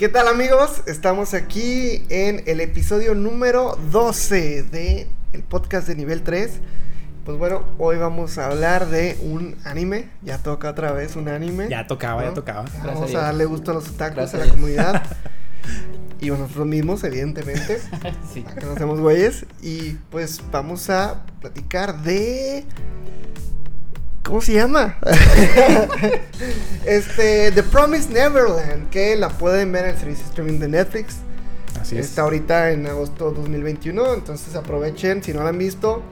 ¿Qué tal amigos? Estamos aquí en el episodio número 12 de el podcast de nivel 3. Pues bueno, hoy vamos a hablar de un anime. Ya toca otra vez un anime. Ya tocaba, ¿no? ya tocaba. Gracias vamos a darle gusto a los otakus, Gracias a la comunidad. y a nosotros mismos, evidentemente. Sí. que nos hacemos güeyes. Y pues vamos a platicar de. ¿Cómo se llama? este, The Promised Neverland, que la pueden ver en el servicio streaming de Netflix. Así es. Está ahorita en agosto 2021, entonces aprovechen, si no la han visto,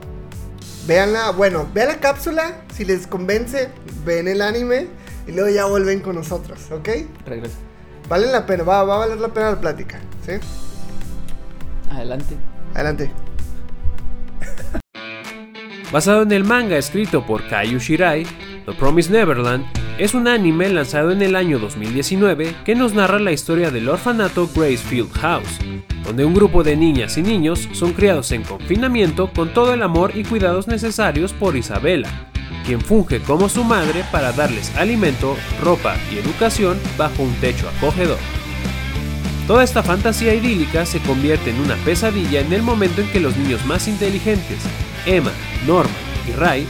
véanla. Bueno, vean la cápsula, si les convence, ven el anime y luego ya vuelven con nosotros, ¿ok? Regresa. Vale la pena, va, va a valer la pena la plática, ¿sí? Adelante. Adelante. Basado en el manga escrito por Kaiju Shirai, The Promised Neverland es un anime lanzado en el año 2019 que nos narra la historia del orfanato Gracefield House, donde un grupo de niñas y niños son criados en confinamiento con todo el amor y cuidados necesarios por Isabela, quien funge como su madre para darles alimento, ropa y educación bajo un techo acogedor. Toda esta fantasía idílica se convierte en una pesadilla en el momento en que los niños más inteligentes, Emma, Norma y Ray,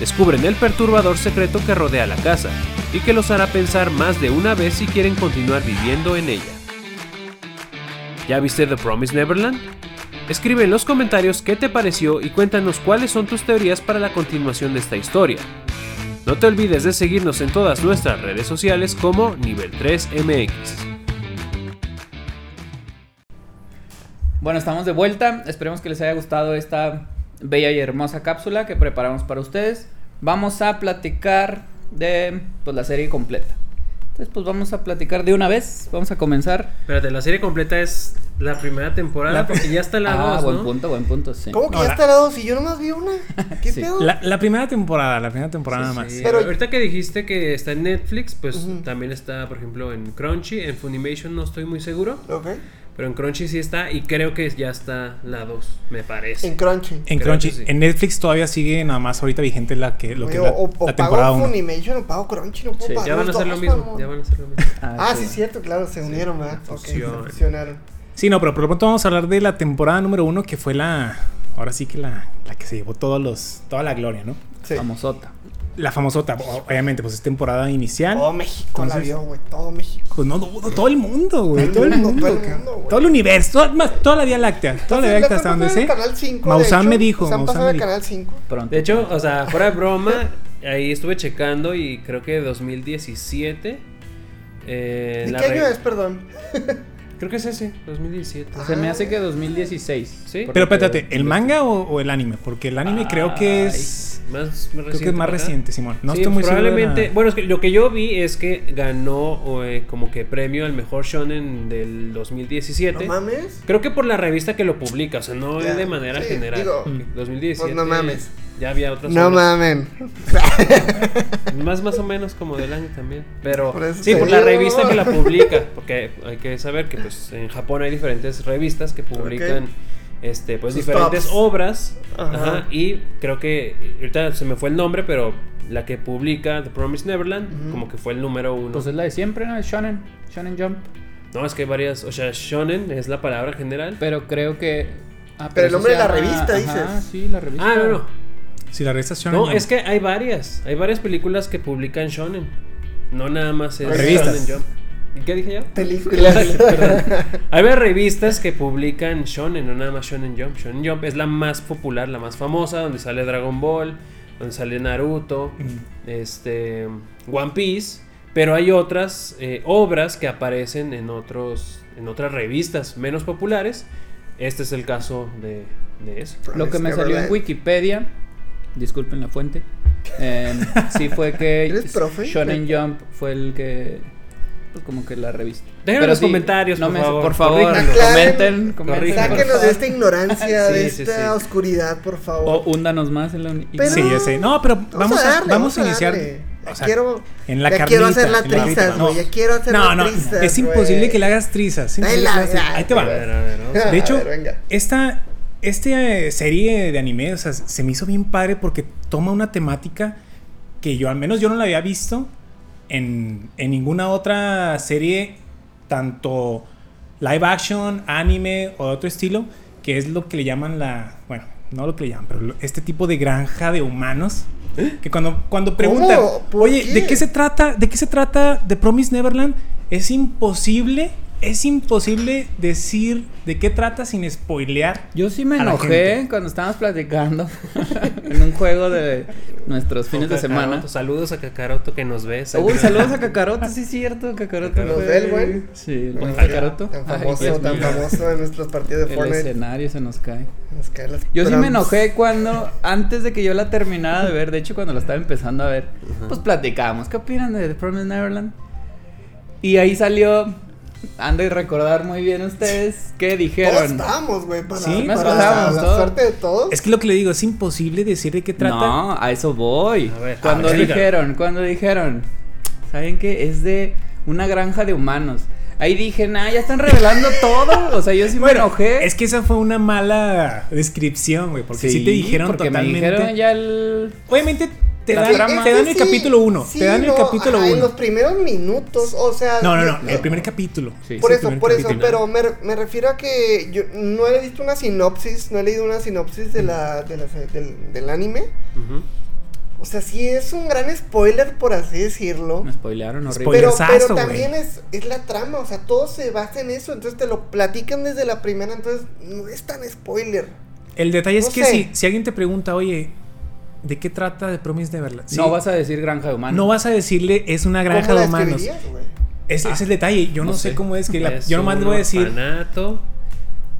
descubren el perturbador secreto que rodea la casa y que los hará pensar más de una vez si quieren continuar viviendo en ella. ¿Ya viste The Promised Neverland? Escribe en los comentarios qué te pareció y cuéntanos cuáles son tus teorías para la continuación de esta historia. No te olvides de seguirnos en todas nuestras redes sociales como Nivel 3 MX. Bueno, estamos de vuelta. Esperemos que les haya gustado esta bella y hermosa cápsula que preparamos para ustedes. Vamos a platicar de pues, la serie completa. Entonces, pues vamos a platicar de una vez. Vamos a comenzar. Espérate, la serie completa es la primera temporada La- porque ya está la ah, 2, buen ¿no? punto, buen punto, sí. ¿Cómo que No, ya está la dos y yo nomás vi una? ¿Qué Sí. pedo? La, la primera temporada, la primera temporada Sí, nada más. sí. Pero- ahorita que dijiste que está en Netflix, pues Ujú. también está, por ejemplo, en Crunchy, en Funimation no estoy muy seguro, Ok. Pero en Crunchy sí está y creo que ya está la 2, me parece. En Crunchy. En Creo Crunchy, sí. en Netflix todavía sigue nada más ahorita vigente la que lo que Oye, es la, o, o la temporada pago 1. Funimation o pago Crunchy, no puedo Sí, pagar ya van a hacer lo mismo, ya van a hacer lo mismo. Ah, sí, cierto, claro, se unieron, ¿verdad? Ok, se fusionaron. Sí, no, pero por lo pronto vamos a hablar de la temporada número 1 que fue la ahora sí que la, la que se llevó todos los toda la gloria, ¿no? Sí. Famosota. La famosota, obviamente, pues es temporada inicial. Todo México la Entonces- vio, güey, todo México. Pues no, no, todo el mundo, güey. Todo el mundo. todo el mundo, güey. Todo el universo, toda, más, toda la Vía Láctea. Toda la Vía Láctea hasta donde sé. Canal 5, Maussan me dijo, Se han Maussan pasado me dijo. Canal 5. Pronto. De hecho, o sea, fuera de broma, ahí estuve checando y creo que 2017. eh, ¿De la qué año es, perdón? Creo que es ese, 2017. Se me hace que 2016. Sí. Pero espérate, ¿el manga o, o el anime? Porque el anime creo que es. Más, más Creo que es más acá. reciente, Simón. No Sí, estoy muy probablemente. Bueno, es que lo que yo vi es que ganó eh, como que premio al mejor shonen del 2017. No mames. Creo que por la revista que lo publica, o sea, no es de manera sí, general. digo, porque 2017. pues no mames. Ya había otras. No obras. mamen. Más más o menos como del año también. Pero Por sí, por la digo. revista que la publica. Porque hay que saber que pues en Japón hay diferentes revistas que publican este pues Sus diferentes tops. obras. Ajá. Ajá, y creo que ahorita se me fue el nombre, pero la que publica The Promised Neverland, como que fue el número uno. Pues es la de siempre, ¿no? Es Shonen. Shonen Jump. no, es que hay varias, o sea, shonen es la palabra general. Pero creo que. ah, Pero el nombre de la revista, Ajá, dices. sí, la revista. Ah, no, no. Si la revista Shonen No, Jump. es que hay varias, hay varias películas que publican shonen. No nada más es Revistas. Shonen Jump. ¿Y qué dije yo? Películas. Hay varias revistas que publican shonen, no nada más Shonen Jump. Shonen Jump es la más popular, la más famosa, donde sale Dragon Ball, donde sale Naruto, Mm. este, One Piece. Pero hay otras eh, obras que aparecen en otros, en otras revistas menos populares. Este es el caso de, de eso. Lo que me salió en Wikipedia, disculpen la fuente, eh, sí fue que ¿Eres profe? Shonen Jump fue el que, pues como que la revista. Déjenme en los comentarios, no por me- favor, por favor, corríjanlo. comenten, comenten. Sáquenos de esta ignorancia, de Sí, esta sí. oscuridad, por O favor. húndanos más en la Pero- Sí, sé. No, pero vamos, a, darle, vamos a iniciar. darle. o Ya sea, quiero, en la ya carnita, quiero hacer la trizas, güey. Ya quiero hacer No, no, trizas. es imposible que le hagas trizas. Ahí te va. A ver, a ver, vamos a- De hecho, A ver, venga. Esta, eh, serie de anime, o sea, se me hizo bien padre porque toma una temática que yo, al menos yo no la había visto en, en ninguna otra serie tanto live action, anime o de otro estilo, que es lo que le llaman la, bueno, no lo que le llaman, pero este tipo de granja de humanos. Que cuando, cuando preguntan, ¿Cómo? ¿Por oye, qué? ¿de qué se trata? ¿De qué se trata The Promise Neverland? Es imposible, es imposible decir de qué trata sin spoilear. Yo sí me enojé cuando estábamos platicando en un juego de nuestros fines de semana. Kakaroto, Saludos a Kakaroto que nos ves. Uy, saludos a Kakaroto, sí es cierto, Kakaroto. Ve el buen. Sí, el Kakaroto. Tan famoso, tan famoso en nuestros partidos de El Fortnite. escenario se nos cae. Nos caen las Yo sí me enojé cuando, antes de que yo la terminara de ver, de hecho cuando la estaba empezando a ver, pues platicábamos, ¿qué opinan de The Promised Neverland? Y ahí salió, han de recordar muy bien ustedes, ¿qué Todos dijeron? estábamos, güey, para, Sí, para nos la, todos. suerte de todos. Es que lo que le digo, es imposible decir de qué trata. No, a eso voy. A ver, cuando a ver, dijeron, cuando dijeron, ¿saben qué? Es de una granja de humanos. Ahí dije, nah, ya están revelando todo. O sea, yo sí me enojé. Es que esa fue una mala descripción, güey, porque sí, te dijeron porque totalmente. me dijeron ya el... Obviamente te La dan, trama. te dan el sí, capítulo 1, sí, te dan el capítulo ajá, En 1. los primeros minutos, o sea. No, no, no, el primer capítulo. Sí. Por eso, por eso, pero me, me refiero a que yo no he visto una sinopsis, no he leído una sinopsis de la, de la- del, del anime. O sea, sí es un gran spoiler, por así decirlo. Me spoilearon horrible. Spoiler. Pero, pero también es, es la trama, o sea, todo se basa en eso, entonces te lo platican desde la primera, entonces no es tan spoiler. El detalle es que si, si alguien te pregunta, oye, ¿de qué trata The Promise Neverland? Sí, No vas a decir granja de humanos. no vas a decirle es una granja ¿Cómo de humanos. Es, ese es el detalle. Yo no, no sé. sé. cómo es que la- Es yo nomás le voy a un decir. orfanato.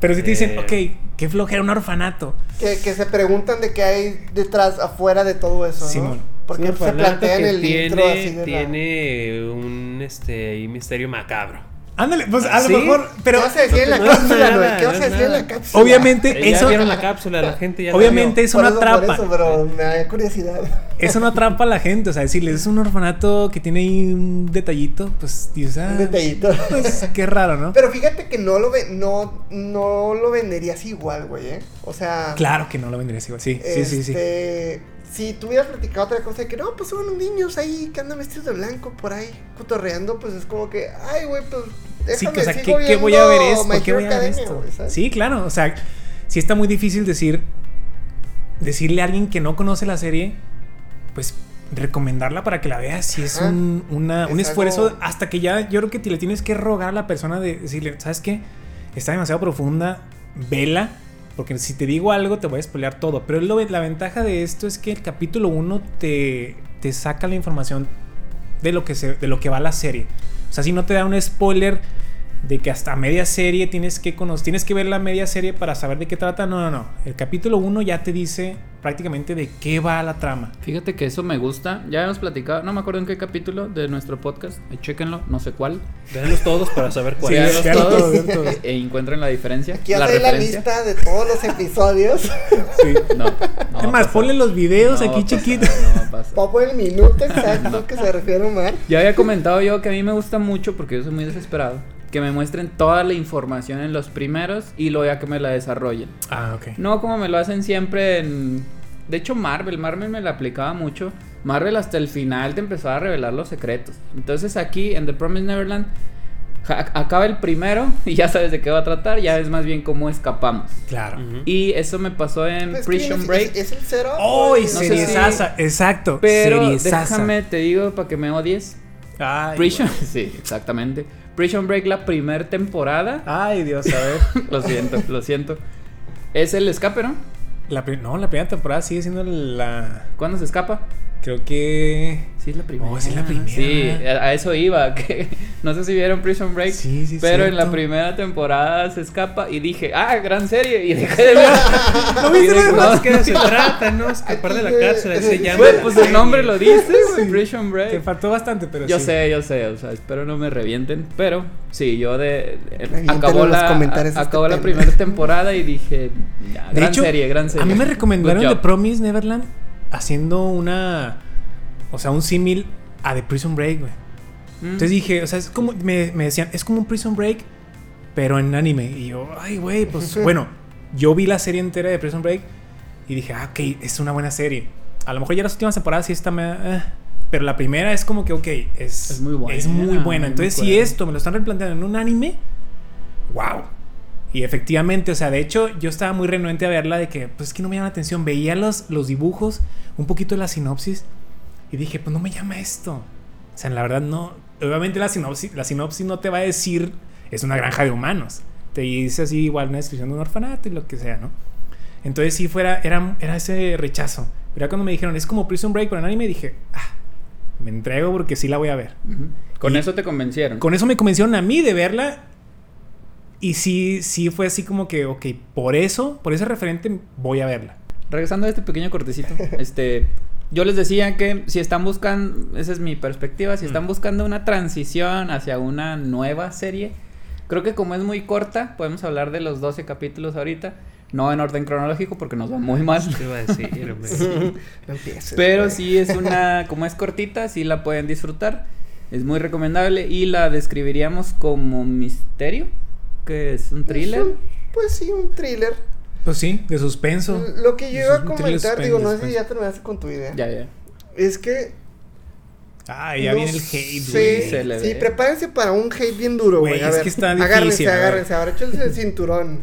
Pero si te dicen, Eh. ok, qué flojera un orfanato. Que, que se preguntan de qué hay detrás, afuera de todo eso, ¿no? Simón. Porque Un se plantea en que el tiene, intro así de la- tiene un este ahí misterio macabro. Ándale, pues a ¿Sí? lo mejor. Pero ¿Qué vas a decir en la no es cápsula, nada, güey? ¿Qué vas a es decir en la cápsula? obviamente Eh, ya eso, vieron la cápsula, la gente ya la obviamente vio. es Por una eso, trampa. Por eso, pero me da curiosidad. Eso no atrapa a la gente, o sea, decirles es un orfanato que tiene ahí un detallito, pues dices, ah, Un detallito. Pues qué raro, ¿no? Pero fíjate que no lo, ve, no, no lo venderías igual, güey, ¿eh? O sea... Claro que no lo vendrías igual, sí, sí, sí, sí. Si tú hubieras platicado otra cosa de que no, pues son unos niños ahí que andan vestidos de blanco por ahí cotorreando, pues es como que, ay, güey, pues Sí, déjame, que, o sea, sigo ¿qué, qué voy a ver esto? ¿Qué voy a ver esto? Sí, claro, o sea, sí está muy difícil decir, decirle a alguien que no conoce la serie, pues recomendarla para que la vea si es Ajá. un, una- un Es esfuerzo algo- hasta que ya yo creo que te le tienes que rogar a la persona de decirle, ¿sabes qué? Está demasiado profunda, vela, porque si te digo algo te voy a spoilear todo, pero la ventaja de esto es que el capítulo 1 te, te saca la información de lo, que de lo que va la serie. O sea, si no te da un spoiler de que hasta media serie tienes que conocer, tienes que ver la media serie para saber de qué trata. No, no, no. El capítulo 1 ya te dice prácticamente de qué va la trama. Fíjate que eso me gusta. Ya hemos platicado, no me acuerdo en qué capítulo de nuestro podcast. Ahí chéquenlo, no sé cuál. Véanlos todos para saber cuál Sí, es. Véanlos vean todos todos, vean todos. e encuentren la diferencia. Aquí la la lista de todos los episodios. Sí. No, no va es a más, pasar. ponle los videos No aquí pasar, chiquitos. No. Papo el minuto exacto que se refiere Omar. Ya había comentado yo que a mí me gusta mucho, porque yo soy muy desesperado, que me muestren toda la información en los primeros y luego ya que me la desarrollen. Ah, ok. No como me lo hacen siempre en... De hecho, Marvel, Marvel me la aplicaba mucho. Marvel hasta el final te empezaba a revelar los secretos. Entonces aquí en The Promised Neverland ja- acaba el primero y ya sabes de qué va a tratar, ya es más bien cómo escapamos. Claro. Y eso me pasó en Pues, Prison ¿es- Break. ¿Es, es el cero? ¡Oh! y No sé serie si-! Exacto. pero serie sasa. déjame, te digo, para que me odies. Ay, Prison, sí, exactamente. Prison Break, la primera temporada. Ay, Dios, a ver. Lo siento, lo siento. Es el escape, ¿no? La no, la primera temporada sigue siendo la. ¿Cuándo se escapa? Creo que. Sí, es la primera. Oh, sí, es la primera. Sí, a eso iba. Que no sé si vieron Prison Break. Sí, sí, Pero en la cierto. primera temporada se escapa y dije, ah, gran serie. Y dejé de ver. ¿No viste No, es que de se trata, ¿no? Escapar de la cárcel, se llama. La pues el nombre lo dice, güey, Sí. Prison Te Break. faltó bastante, pero Yo sí. sé, yo sé, o sea, espero no me revienten, pero sí, yo de, de- Reviéntenlo acabó la comentarios a- este acabó la primera temporada y dije, ya, De gran hecho, serie, gran serie. A mí me recomendaron The. Promise Neverland haciendo una. O sea, un símil a The Prison Break, güey. Mm. Entonces dije, o sea, es como. Me, me decían, es como un Prison Break, pero en anime. Y yo, ay, güey, pues bueno. Yo vi la serie entera de Prison Break y dije, ah, ok, es una buena serie. A lo mejor ya las últimas temporadas sí está. me- eh, Pero la primera es como que, ok, es, Es muy buena, Es muy buena. muy Entonces, si buena. esto me lo están replanteando en un anime, wow. Y efectivamente, o sea, de hecho, yo estaba muy renuente a verla de que, pues es que no me llama la atención. Veía los, los dibujos, un poquito de la sinopsis, y dije, pues no me llama esto. O sea, la verdad, no. Obviamente, la sinopsis, la sinopsis no te va a decir, es una granja de humanos. Te dice así, igual, una descripción de un orfanato y lo que sea, ¿no? Entonces, sí, fuera, era, era ese rechazo. Pero cuando me dijeron, es como Prison Break, pero en anime, dije, ah, me entrego porque sí la voy a ver. Con Y- eso te convencieron. Con eso me convencieron a mí de verla. Y sí, sí fue así como que, ok, por eso, por ese referente, voy a verla. Regresando a este pequeño cortecito, este, yo les decía que si están buscando, esa es mi perspectiva, si están Mm. buscando una transición hacia una nueva serie, creo que como es muy corta, podemos hablar de los 12 capítulos ahorita, no en orden cronológico porque nos va muy mal. Te iba a decir, güey. no empieces. Pero güey. sí es una, como es cortita, sí la pueden disfrutar. Es muy recomendable y la describiríamos como misterio, que es un thriller. Es un- pues sí, un thriller. Pues sí, de suspenso. Lo que yo iba a comentar, digo, no sé si ya terminaste con tu idea. Ya, ya. Es que. Ah, ya no viene el hate, güey. Sí, ve. prepárense para un hate bien duro, güey. Es ver, que está difícil, Agárrense, agárrense. Ahora échense el cinturón.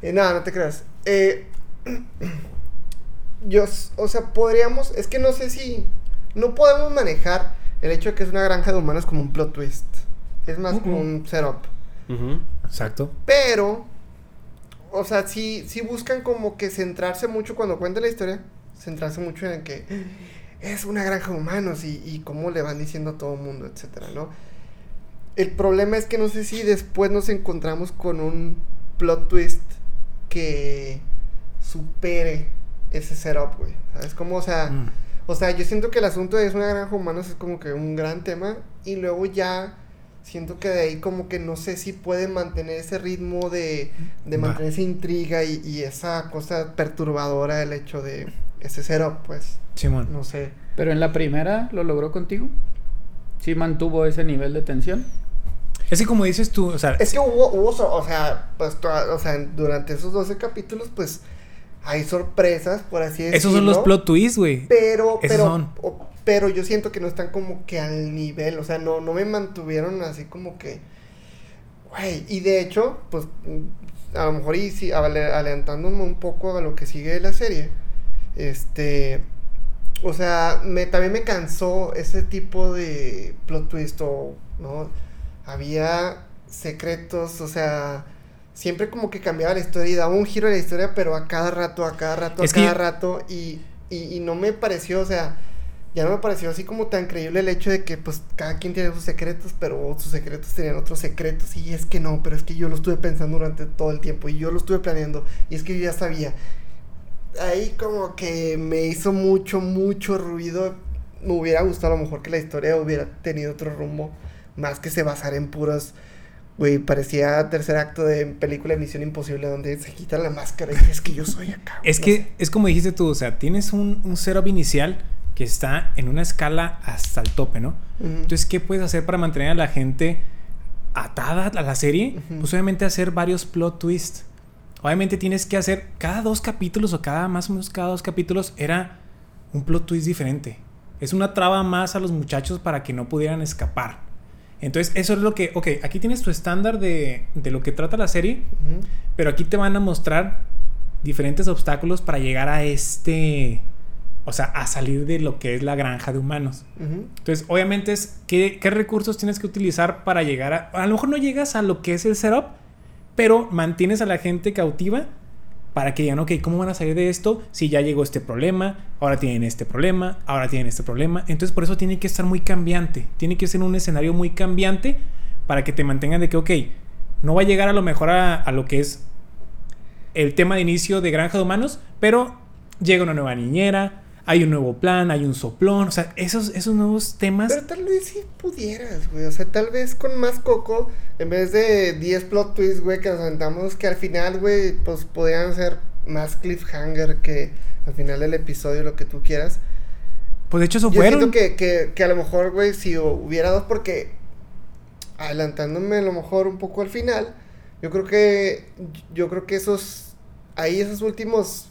Eh, no, no te creas. Eh, yo, o sea, podríamos. Es que no sé si. No podemos manejar el hecho de que es una granja de humanos como un plot twist. Es más como Ujú. un setup. Exacto. Pero, o sea, sí, sí buscan como que centrarse mucho cuando cuentan la historia, centrarse mucho en que es una granja de humanos y, y cómo le van diciendo a todo el mundo, etcétera, ¿no? El problema es que no sé si después nos encontramos con un plot twist que supere ese setup, güey. ¿Sabes? Como, o sea, Mm. o sea, yo siento que el asunto de es una granja de humanos es como que un gran tema y luego ya siento que de ahí como que no sé si pueden mantener ese ritmo de, de mantener esa intriga y, y esa cosa perturbadora del hecho de ese setup, pues, Simón. no sé. Pero en la primera lo logró contigo. Sí mantuvo ese nivel de tensión. Es que como dices tú, o sea, Es que hubo, hubo o sea, pues, toda- o sea, durante esos 12 capítulos, pues, hay sorpresas, por así decirlo. esos son los plot twists, güey. Pero, Esos pero, son. o- pero yo siento que no están como que al nivel, o sea, no, no me mantuvieron así como que, güey, y de hecho, pues, mm, a lo mejor y sí, ale- adelantándome un poco a lo que sigue de la serie, este, o sea, me, también me cansó ese tipo de plot twist o, ¿no? Había secretos, o sea, siempre como que cambiaba la historia y daba un giro de la historia, pero a cada rato, a cada rato, a Es que- cada rato, y, y, y no me pareció, o sea, ya no me pareció así como tan creíble el hecho de que pues cada quien tiene sus secretos, pero sus secretos tenían otros secretos, y es que no, pero es que yo lo estuve pensando durante todo el tiempo, y yo lo estuve planeando, y es que yo ya sabía. Ahí como que me hizo mucho, mucho ruido. Me hubiera gustado a lo mejor que la historia hubiera tenido otro rumbo, más que se basara en puros... Güey, parecía tercer acto de película de Misión Imposible donde se quita la máscara y es que yo soy acá. Es no que sé. es como dijiste tú, o sea, tienes un, un setup inicial que está en una escala hasta el tope, ¿no? Entonces, ¿qué puedes hacer para mantener a la gente atada a la serie? Pues obviamente hacer varios plot twists. Obviamente tienes que hacer cada dos capítulos o cada más o menos cada dos capítulos era un plot twist diferente. Es una traba más a los muchachos para que no pudieran escapar. Entonces, eso es lo que, ok, aquí tienes tu estándar de, de lo que trata la serie, pero aquí te van a mostrar diferentes obstáculos para llegar a este, o sea, a salir de lo que es la granja de humanos. Entonces, obviamente es qué, qué recursos tienes que utilizar para llegar a... A lo mejor no llegas a lo que es el setup, pero mantienes a la gente cautiva para que digan, ok, ¿cómo van a salir de esto si ya llegó este problema? Ahora tienen este problema, ahora tienen este problema. Entonces, por eso tiene que estar muy cambiante. Tiene que ser un escenario muy cambiante para que te mantengan de que, ok, no va a llegar a lo mejor a, a lo que es el tema de inicio de Granja de Humanos, pero llega una nueva niñera, hay un nuevo plan, hay un soplón, o sea, esos, esos nuevos temas... Pero tal vez sí pudieras, güey. O sea, tal vez con más coco, en vez de 10 plot twists, güey, que nos aventamos, que al final, güey, pues podrían ser más cliffhanger que al final del episodio, lo que tú quieras. Pues de hecho eso Yo fueron. siento que, que, que a lo mejor, güey, si hubiera dos, porque adelantándome a lo mejor un poco al final, yo creo que, yo creo que esos, ahí esos últimos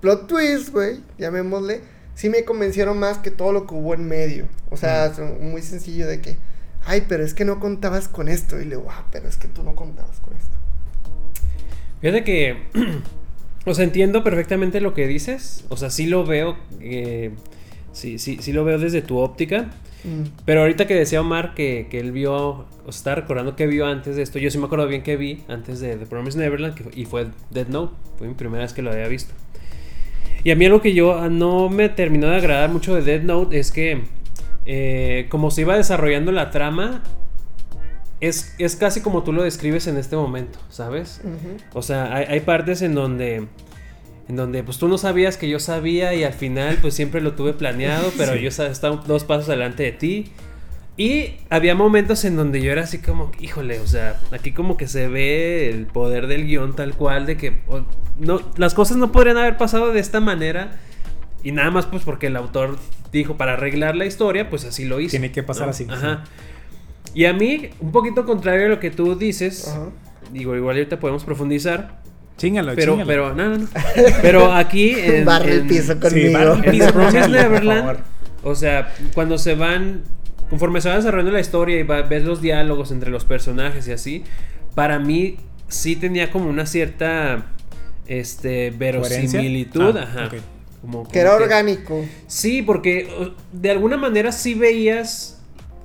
plot twists, güey, llamémosle, sí me convencieron más que todo lo que hubo en medio. O sea, son muy sencillo de que, ay, pero es que no contabas con esto. Y le digo, ah, pero es que tú no contabas con esto. Fíjate que. o sea, entiendo perfectamente lo que dices. O sea, sí lo veo. eh, sí, sí, sí lo veo desde tu óptica. Mm. Pero ahorita que decía Omar que, que él vio, o sea, estaba recordando que vio antes de esto, yo sí me acuerdo bien que vi antes de The Promised Neverland que y fue Dead Note, fue mi primera vez que lo había visto. Y a mí algo que yo ah, no me terminó de agradar mucho de Dead Note es que eh, como se iba desarrollando la trama, es, es casi como tú lo describes en este momento, ¿sabes? O sea, hay, hay partes en donde. En donde pues tú no sabías que yo sabía y al final pues siempre lo tuve planeado, pero Sí. yo estaba dos pasos adelante de ti. Y había momentos en donde yo era así como, híjole, o sea, aquí como que se ve el poder del guion tal cual de que no, las cosas no podrían haber pasado de esta manera. Y nada más pues porque el autor dijo para arreglar la historia, pues así lo hizo. Tiene que pasar ¿no? así, Ajá. Y a mí, un poquito contrario a lo que tú dices, Ajá. digo, igual ahorita podemos profundizar. Chíngalo, Pero, chíngalo. pero, no, no, no. Pero aquí. En, Barre el piso Sí, conmigo. barre el piso. Neverland, o sea, cuando se van. Conforme se va desarrollando la historia y va- ves los diálogos entre los personajes y así, para mí sí tenía como una cierta este verosimilitud, Ah, ajá. Como- como Que era orgánico. Sí, porque de alguna manera sí veías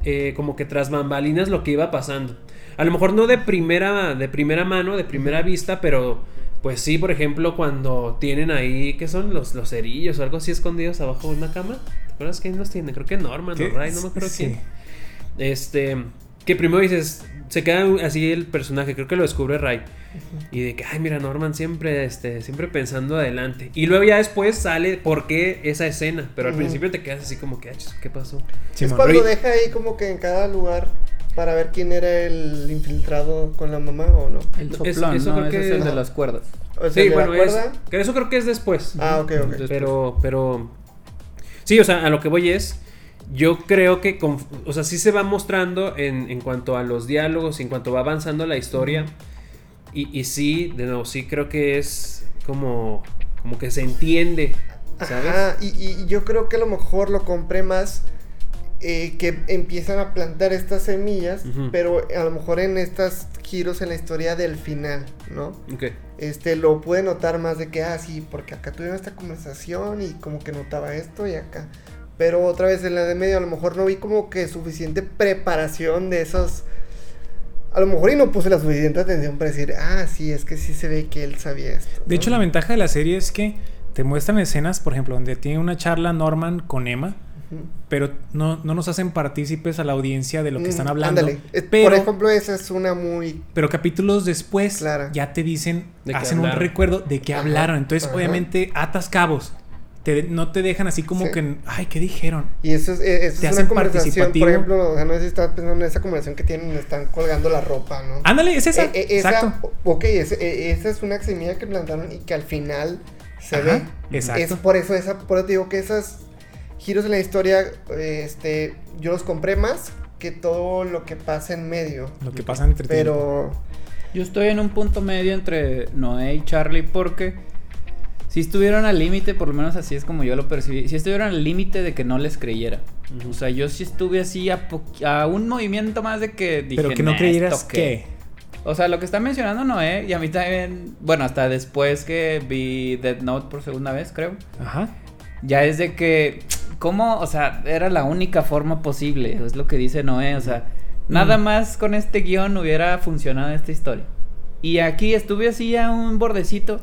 eh, como que tras bambalinas lo que iba pasando. A lo mejor no de primera, de primera mano, de primera vista, pero pues sí, por ejemplo, cuando tienen ahí, ¿qué son? Los, los cerillos o algo así escondidos abajo de una cama. ¿Te acuerdas quién los tiene? Creo que Norman ¿Qué? o Ray, no me acuerdo Sí. quién. Este, que primero dices, se queda así el personaje, creo que lo descubre Ray. Y de que, ay, mira, Norman siempre, este, siempre pensando adelante. Y luego ya después sale por qué esa escena. Pero al principio te quedas así como que, "Ach, ¿qué pasó? Es cuando Ri- deja ahí como que en cada lugar para ver quién era el infiltrado con la mamá o no. El Es- soplón, eso ¿no? creo Ese que- es el de las cuerdas. O sea, Sí, ¿le bueno, es, acuerda? que eso creo que es después. Ah, ok, ok. Pero, pero. Sí, o sea, a lo que voy es. Yo creo que. con- o sea, sí se va mostrando en, en cuanto a los diálogos, en cuanto va avanzando la historia. Y, y sí, de nuevo, sí creo que es como. Como que se entiende. ¿Sabes? Ajá, y, y yo creo que a lo mejor lo compré más eh, que empiezan a plantar estas semillas, pero a lo mejor en estos giros en la historia del final, ¿no? Ok. Este, lo pude notar más de que, ah, sí, porque acá tuvieron esta conversación y como que notaba esto y acá. Pero otra vez en la de medio a lo mejor no vi como que suficiente preparación de esos... A lo mejor y no puse la suficiente atención para decir, ah, sí, es que sí se ve que él sabía esto. De ¿no? hecho, la ventaja de la serie es que te muestran escenas, por ejemplo, donde tiene una charla Norman con Emma. Pero no, no nos hacen partícipes a la audiencia de lo que están Mm, hablando. ándale. Pero, Por ejemplo, esa es una muy... pero capítulos después Clara. ya te dicen, De hacen un recuerdo de qué Ajá, hablaron. Entonces, ajá. obviamente, atas cabos. Te- no te dejan así como Sí. que, ay, ¿qué dijeron? Y eso es, eh, eso Te es hacen una conversación, participativo. por ejemplo, o sea, no sé si estás pensando en esa conversación que tienen, están colgando la ropa, ¿no? Ándale, es esa. Eh, eh, esa, Exacto. ok, es- eh, esa es una semilla que plantaron y que al final se Ajá, ve. exacto. Es por eso, esa, por eso te digo que esos giros en la historia, este, yo los compré más que todo lo que pasa en medio. Lo que pasa entre Pero, Yo estoy en un punto medio entre Noé y Charlie porque si estuvieron al límite, por lo menos así es como yo lo percibí, si estuvieron al límite de que no les creyera. O sea, yo sí estuve así a, un movimiento más de que dije, Pero que no "Nah, creyeras ¿esto qué?". O sea, lo que está mencionando Noé y a mí también, bueno, hasta después que vi Dead Note por segunda vez, creo. Ajá. Ya es de que, ¿cómo? O sea, era la única forma posible, es lo que dice Noé, o sea, nada Mm. más con este guion hubiera funcionado esta historia. Y aquí estuve así a un bordecito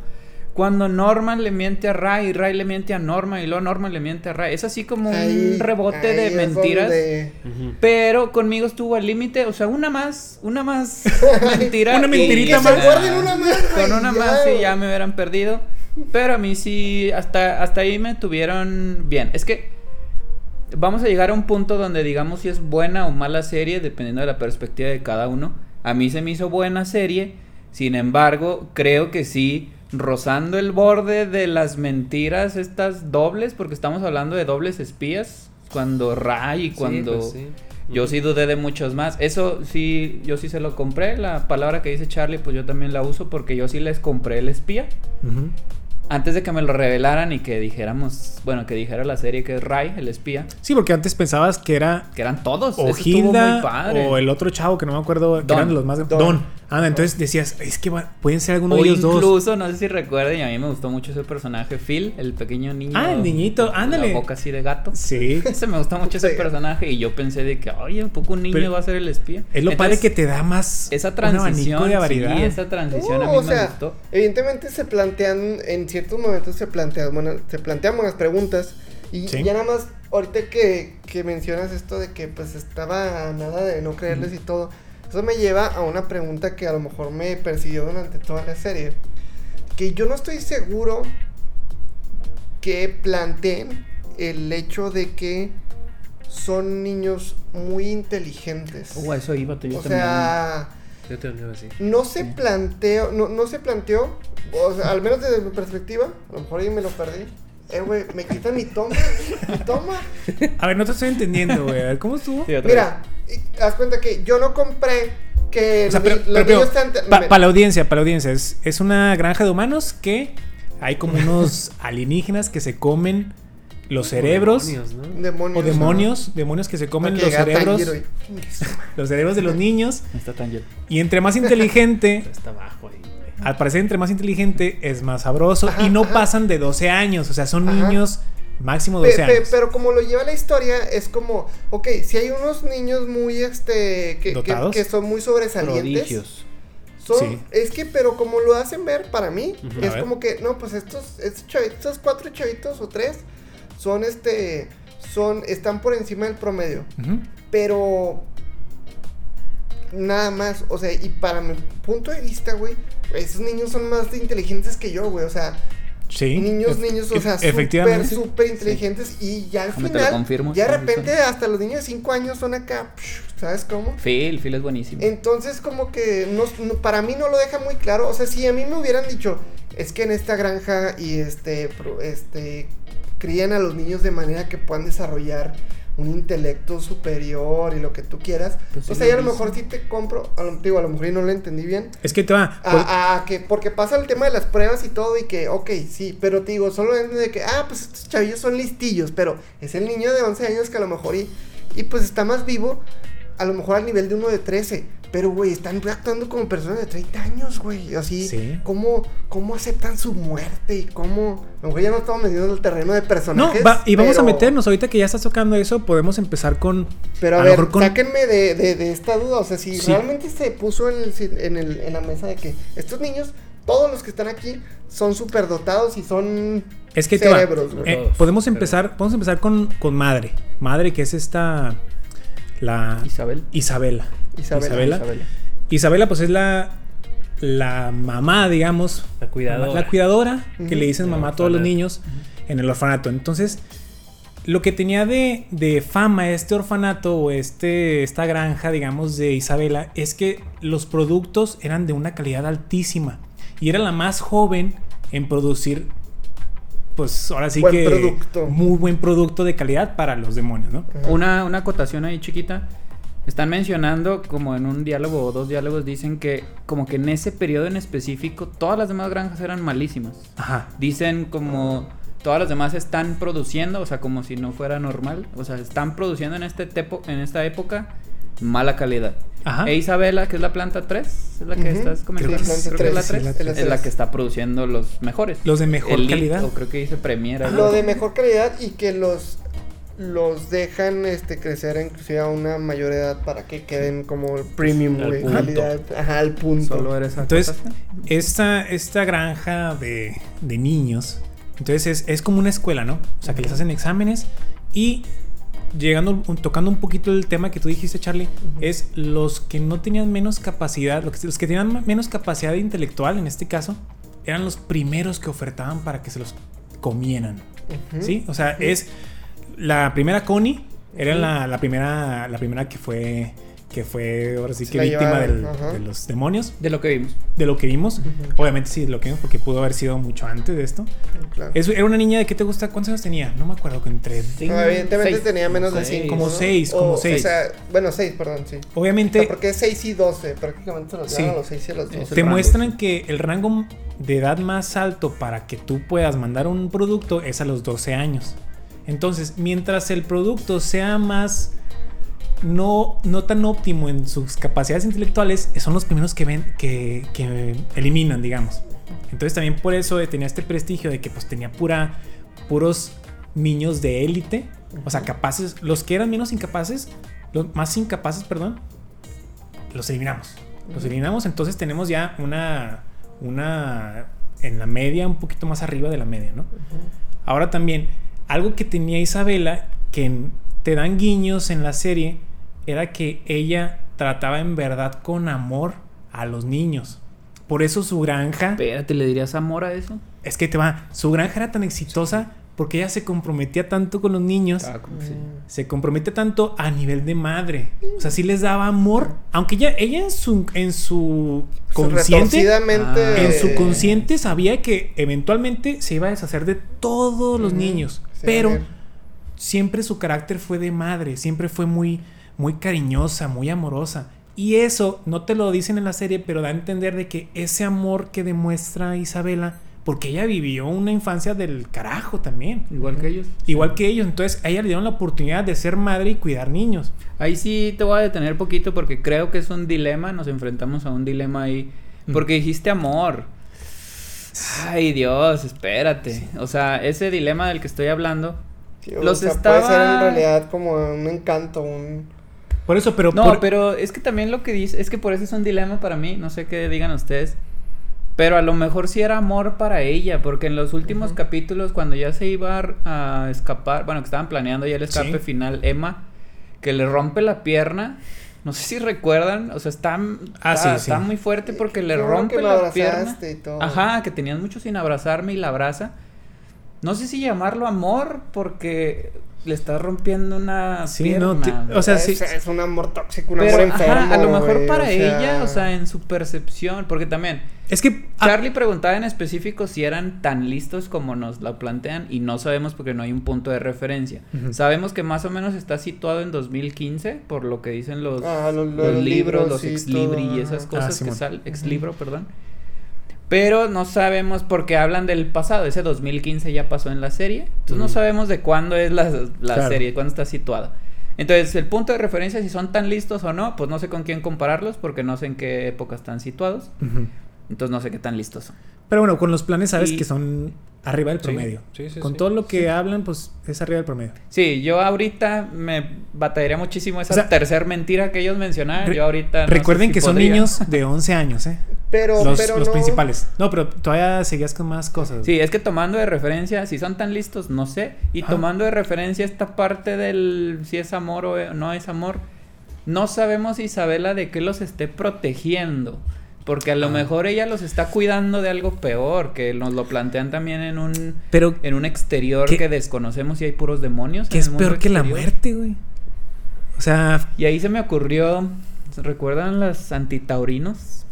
cuando Norman le miente a Ray Ray le miente a Norman y luego Norman le miente a Ray. Es así como ahí- un rebote de mentiras. donde-. Pero conmigo estuvo al límite, o sea, una más, una más mentira. Una mentirita Que más. se una más, Con una ya. más y ya me hubieran perdido. Pero a mí sí, hasta, hasta ahí me tuvieron bien. Es que vamos a llegar a un punto donde digamos si es buena o mala serie, dependiendo de la perspectiva de cada uno. A mí se me hizo buena serie, sin embargo, creo que sí, rozando el borde de las mentiras estas dobles, porque estamos hablando de dobles espías, cuando Ray y Sí, cuando... pues sí. Yo sí dudé de muchos más. Eso sí, yo sí se lo compré. La palabra que dice Charlie, pues yo también la uso porque yo sí les compré el espía. Ujú. Antes de que me lo revelaran y que dijéramos, bueno, que dijera la serie que es Ray, el espía, Sí, porque antes pensabas que era que eran todos. o Eso estuvo muy Hilda padre. o el otro chavo que no me acuerdo, que eran los más... Don. Don. Anda, entonces decías, es que va- pueden ser alguno O de ellos dos. incluso, no sé si recuerden, y a mí me gustó mucho ese personaje, Phil, el pequeño niño. Ah, el niñito, con ándale. La boca así de gato. Sí. Ese me gustó mucho ese personaje y yo pensé de que, oye, ¿un poco un niño Pero va a ser el espía? Es lo Entonces, padre que te da más Esa transición, de variedad. sí, esa transición a No, mí o me sea, gustó. evidentemente se plantean, en ciertos momentos se plantean, bueno, se plantean buenas preguntas. Y Sí. ya nada más, ahorita que, que mencionas esto de que pues estaba a nada de no creerles y todo, eso me lleva a una pregunta que a lo mejor me persiguió durante toda la serie. Que yo no estoy seguro que planteen el hecho de que son niños muy inteligentes. Uh, a eso iba yo o también. sea, Yo te lo iba a decir. no se planteó, no, no se planteó, o sea, al menos desde mi perspectiva, a lo mejor ahí me lo perdí. Eh, güey, me quitan mi toma, mi toma. A ver, no te estoy entendiendo, güey. A ver, ¿cómo estuvo? Sí, Mira, y haz cuenta que yo no compré que O sea, los pero, pa- para la audiencia, para la audiencia, es, es una granja de humanos que hay como unos alienígenas que se comen los cerebros Demonios, ¿no? demonios, o demonios, demonios que se comen los que cerebros, los cerebros de los niños. Está tan y entre más inteligente, Está abajo ahí, güey. al parecer entre más inteligente es más sabroso Ajá, y no ajá. pasan de 12 años, o sea, son Ajá. niños máximo Pe- 12 pe- años. pero como lo lleva la historia, es como, ok, si hay unos niños muy, este, que, que, son muy sobresalientes. Prodigios. Son, Sí. Es que, pero como lo hacen ver para mí, es como que, no, pues estos, estos, chavitos, estos cuatro chavitos o tres son, este, son, están por encima del promedio. Pero, nada más, o sea, y para mi punto de vista, güey, esos niños son más inteligentes que yo, güey, o sea, Sí. niños, niños, o sea, súper, súper inteligentes y ya al te lo final, confirmo, ya de repente hasta los niños de 5 años son acá, ¿sabes cómo? Phil, Phil es buenísimo. Entonces como que no, no- para mí no lo deja muy claro, o sea, si a mí me hubieran dicho, es que en esta granja y este, este, crían a los niños de manera que puedan desarrollar un intelecto superior y lo que tú quieras, Pues o sea, ya a lo mejor sí te compro, a lo, digo, a lo mejor y no lo entendí bien, Es que te va. pues, a, a que, porque pasa el tema de las pruebas y todo, y que, ok, sí, pero te digo, solo es de que, ah, pues estos chavillos son listillos, pero es el niño de 11 años que a lo mejor y, y pues está más vivo, a lo mejor al nivel de uno de 13, pero güey, están actuando como personas de 30 años, güey, así, Sí. ¿cómo, cómo aceptan su muerte y cómo, a lo mejor ya no estamos metiendo en el terreno de no, personajes. va- y vamos a meternos. Ahorita que ya estás tocando eso, podemos empezar con. Pero a, ver, mejor con- sáquenme de, de, de esta duda. O sea, si Sí. realmente se puso en, el, en, el- en la mesa de que estos niños, todos los que están aquí, son súper dotados y son Es que te va. cerebros, güey. Eh, podemos pero- empezar, podemos empezar con, con madre. Madre, que es esta. La. Isabel. Isabela. Isabela. Isabela. Isabela. Isabela, pues es la. La mamá, digamos. La cuidadora. La cuidadora, que le dicen mamá a todos los niños en el orfanato. Entonces, lo que tenía de, de fama este orfanato o este, esta granja, digamos, de Isabela, es que los productos eran de una calidad altísima. Y era la más joven en producir, pues ahora sí Buen que producto. muy buen producto de calidad para los demonios, ¿no? Una, una acotación ahí chiquita. Están mencionando, como en un diálogo o dos diálogos, dicen que como que en ese periodo en específico todas las demás granjas eran malísimas. Ajá. Dicen como todas las demás están produciendo, o sea, como si no fuera normal. O sea, están produciendo en, este tepo- en esta época mala calidad. Ajá. E Isabela, que es la planta 3, es la que estás comentando. Creo que es la tres, 3. sí, la tres. es la que está produciendo los mejores. Los de mejor Elite, calidad. O creo que dice Premier. algo Lo de mejor calidad y que los los dejan este crecer inclusive a una mayor edad para que queden como el premium, Al punto. calidad, ajá, al punto. Solo eres Entonces, esta, esta granja de, de niños, entonces es, es como una escuela, ¿no? O sea, que les hacen exámenes y llegando, tocando un poquito el tema que tú dijiste, Charlie, es los que no tenían menos capacidad, los que, los que tenían menos capacidad intelectual, en este caso, eran los primeros que ofertaban para que se los comieran. ¿sí? O sea, es la primera Connie, era la, la primera, la primera que fue... Que fue ahora sí Se que víctima del- de los demonios De lo que vimos. de lo que vimos. Obviamente sí, de lo que vimos, porque pudo haber sido mucho antes de esto. Claro. Es- era una niña de qué te gusta, ¿cuántos años tenía? No me acuerdo, que entre... No, evidentemente Seis. tenía menos de Seis. 5. Como seis, como seis. O sea, bueno, 6, perdón, sí. Obviamente porque es 6 y 12, prácticamente se los Sí. a los 6 y a los 12. Es el te rango, muestran sí. que el rango de edad más alto para que tú puedas mandar un producto es a los 12 años. Entonces, mientras el producto sea más no, no tan óptimo en sus capacidades intelectuales, son los primeros que ven, que, que eliminan, digamos. Entonces también por eso tenía este prestigio de que pues tenía pura, puros niños de élite. O sea, capaces, los que eran menos incapaces, los más incapaces, perdón, los eliminamos. Los eliminamos, entonces tenemos ya una, una, en la media, un poquito más arriba de la media, ¿no? Ahora también, algo que tenía Isabela, que te dan guiños en la serie, era que ella trataba en verdad con amor a los niños. Por eso su granja... Espérate, ¿le dirías amor a eso? Es que te va, su granja era tan exitosa porque ella se comprometía tanto con los niños. Ah, como sí. Se compromete tanto a nivel de madre. O sea, sí les daba amor. Aunque ella, ella en su, en su consciente. Retorcidamente. Ah. En su consciente sabía que eventualmente se iba a deshacer de todos los niños. sí, pero siempre su carácter fue de madre. Siempre fue muy, muy cariñosa, muy amorosa. Y eso no te lo dicen en la serie, pero da a entender de que ese amor que demuestra Isabela, porque ella vivió una infancia del carajo también. Igual que ellos. Igual que ellos, entonces a ella le dieron la oportunidad de ser madre y cuidar niños. Ahí sí te voy a detener poquito porque creo que es un dilema, nos enfrentamos a un dilema ahí. Mm. Porque dijiste amor. Ay, Dios, espérate. O sea, ese dilema del que estoy hablando. Sí, o los sea, estaba- Puede ser en realidad como un encanto, un. Por eso, pero No, por- pero es que también lo que dice, es que por eso es un dilema para mí, no sé qué digan ustedes. Pero a lo mejor sí era amor para ella, porque en los últimos capítulos, cuando ya se iba a escapar, bueno, que estaban planeando ya el escape Sí. final, Emma, que le rompe la pierna, no sé si recuerdan, o sea, está, Ah, está, sí, sí. está muy fuerte porque le rompe que la pierna. y todo. Ajá, que tenían mucho sin abrazarme y la abraza. No sé si llamarlo amor porque le está rompiendo una Sí, pierna. no, o sea, es, sí. es un amor tóxico, un Pero, amor ajá, enfermo. a lo mejor para o sea, ella, o sea, en su percepción, porque también es que ah, Charlie preguntaba en específico si eran tan listos como nos la plantean y no sabemos porque no hay un punto de referencia. Sabemos que más o menos está situado en 2015 por lo que dicen los, Ah, los los libros, libros los ex libri y esas ajá. cosas Ah, que salen, ex libro, perdón. Pero no sabemos porque hablan del pasado, ese 2015 ya pasó en la serie. Entonces no sabemos de cuándo es la, la Claro. serie, cuándo está situada. Entonces, el punto de referencia, si son tan listos o no, pues no sé con quién compararlos porque no sé en qué época están situados. Entonces no sé qué tan listos son. Pero bueno, con los planes sabes Y- que son arriba del promedio. sí, sí, con sí. todo lo que hablan, pues es arriba del promedio. Sí, yo ahorita me batallaría muchísimo esa O sea, tercer mentira que ellos mencionaban. re- yo ahorita no sé Recuerden si que son niños de 11 años, ¿eh? Pero, los pero los no- principales. No, pero todavía seguías con más cosas. Sí, es que tomando de referencia, si son tan listos, no sé. Y Ajá. tomando de referencia esta parte del si es amor o no es amor, no sabemos Isabela de qué los esté protegiendo. Porque a lo Ah. mejor ella los está cuidando de algo peor, que nos lo plantean también en un, Pero en un exterior ¿Qué- que desconocemos si hay puros demonios. que en es el mundo peor que la muerte, güey. O sea, Y ahí se me ocurrió, ¿recuerdan los antitaurinos?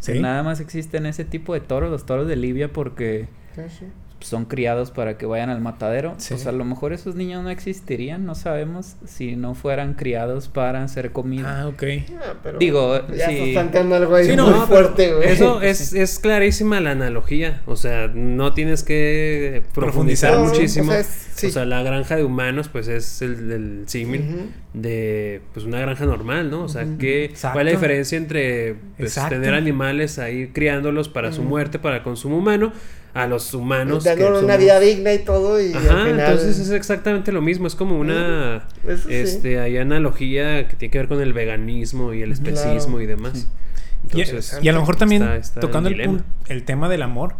sí. Que nada más existen ese tipo de toros, los toros de Libia, porque Sí, sí. Son criados para que vayan al matadero. Sí. Pues a lo mejor esos niños no existirían, no sabemos si no fueran criados para ser comida. Ah, ok. Ah, pero Digo, ya sí. estás algo ahí Sí, no, muy fuerte, güey. Eso es, es clarísima la analogía. O sea, no tienes que profundizar. No, muchísimo. o sea, es- sí. O sea, la granja de humanos, pues es el, el símil de pues una granja normal, ¿no? O sea, que Exacto. ¿cuál es la diferencia entre pues, tener animales ahí criándolos para su muerte, para consumo humano, a los humanos? que Dándole una somos- vida digna y todo y Ajá, al final... entonces es exactamente lo mismo, es como una Eso sí. este hay analogía que tiene que ver con el veganismo y el Claro. especismo y demás. Sí. Entonces, y a lo mejor también está- está el tocando el, el tema del amor,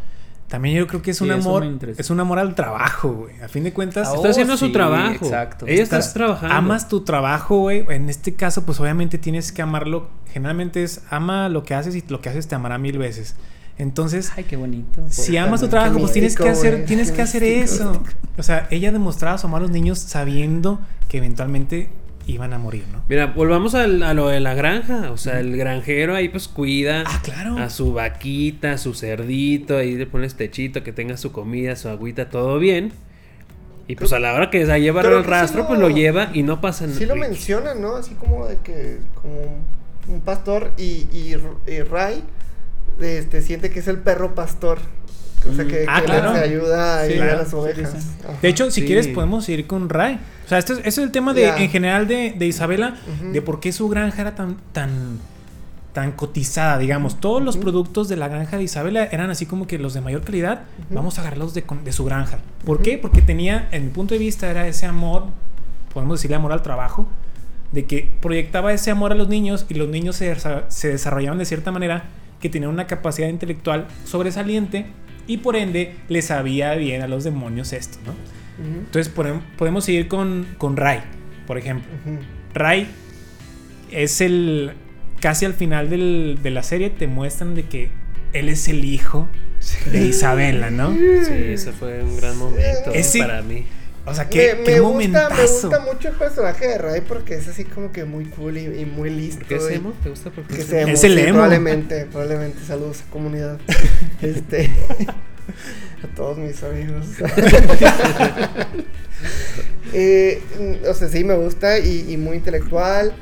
también yo creo que es Sí, un amor, es un amor al trabajo, güey. A fin de cuentas, Ah, está haciendo su trabajo. exacto. Ella está Estás- trabajando. Amas tu trabajo, güey. En este caso, pues obviamente tienes que amarlo. Generalmente es ama lo que haces y lo que haces te amará mil veces. Entonces, Ay, qué bonito. si amas tu trabajo, pues tienes que hacer, tienes que hacer místico. eso. O sea, ella demostraba su amor a los niños sabiendo que eventualmente iban a morir, ¿no? Mira, volvamos al- a, lo de la granja. O sea, el granjero ahí pues cuida Ah, claro. a su vaquita, a su cerdito, ahí le pones techito, que tenga su comida, su agüita, todo bien. Y pues a la hora que se lleva el sí rastro, lo- pues lo lleva y no pasa nada. Sí lo mencionan, ¿no? Así como de que como un pastor y, y, y Ray este, siente que es el perro pastor. O sea, que, Ah, que claro. ayuda a Sí, ir a claro. las ovejas. sí, sí. Ajá. De hecho, si Sí. quieres podemos ir con Ray. O sea, este es, ese es el tema de, en general de, de Isabela, de por qué su granja era tan, tan, tan cotizada, digamos. Todos los productos de la granja de Isabela eran así como que los de mayor calidad, vamos a agarrarlos de, de su granja. ¿Por qué? Porque tenía, en mi punto de vista, era ese amor, podemos decirle amor al trabajo, de que proyectaba ese amor a los niños y los niños se, se desarrollaban de cierta manera que tenían una capacidad intelectual sobresaliente y por ende les sabía bien a los demonios esto, ¿no? Entonces podem- podemos seguir con, con Ray, por ejemplo. Ray es el. Casi al final del- de la serie te muestran de que él es el hijo de Isabela, ¿no? Sí, ese fue un gran momento. Ese- para mí. O sea, qué, me, qué me gusta, me gusta mucho el personaje de Ray porque es así como que muy cool y, y muy listo. ¿Por qué es emo? ¿Te gusta por qué Que es emo? Es el sí. Probablemente, probablemente. Saludos a comunidad. este. a todos mis amigos. Eh, mm, o sea, sí, me gusta y, y muy intelectual.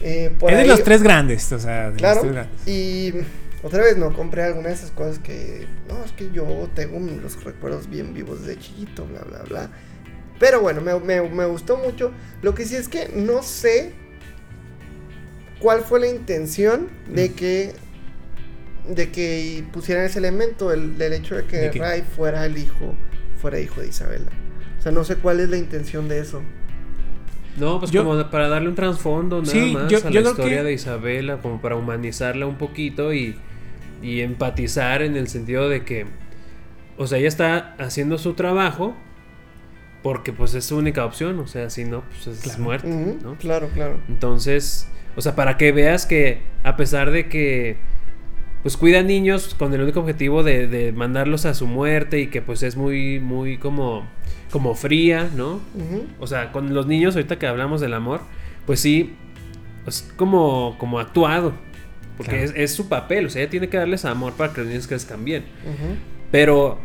Eh, por es de los tres grandes, o sea, de los Claro. tres grandes. Y otra vez no compré alguna de esas cosas que. No, es que yo tengo los recuerdos bien vivos de chiquito, bla, bla, bla. Pero bueno, me, me- me gustó mucho. Lo que sí es que no sé cuál fue la intención de que. De que pusieran ese elemento, el, del hecho de que. Ray fuera el hijo, fuera hijo de Isabela. O sea, no sé cuál es la intención de eso. No, pues Yo- como para darle un trasfondo nada Sí, más yo- a yo la historia que- de Isabela, como para humanizarla un poquito y, y empatizar en el sentido de que, o sea, ella está haciendo su trabajo porque pues es su única opción, o sea, si no, pues es Claro. muerte, ¿no? Claro, claro. Entonces, o sea, para que veas que a pesar de que pues cuida niños con el único objetivo de, de mandarlos a su muerte y que pues es muy, muy como, como fría, ¿no? O sea, con los niños, ahorita que hablamos del amor, pues sí, es como, como actuado. Porque Claro. es, es su papel, o sea, ella tiene que darles amor para que los niños crezcan bien. Pero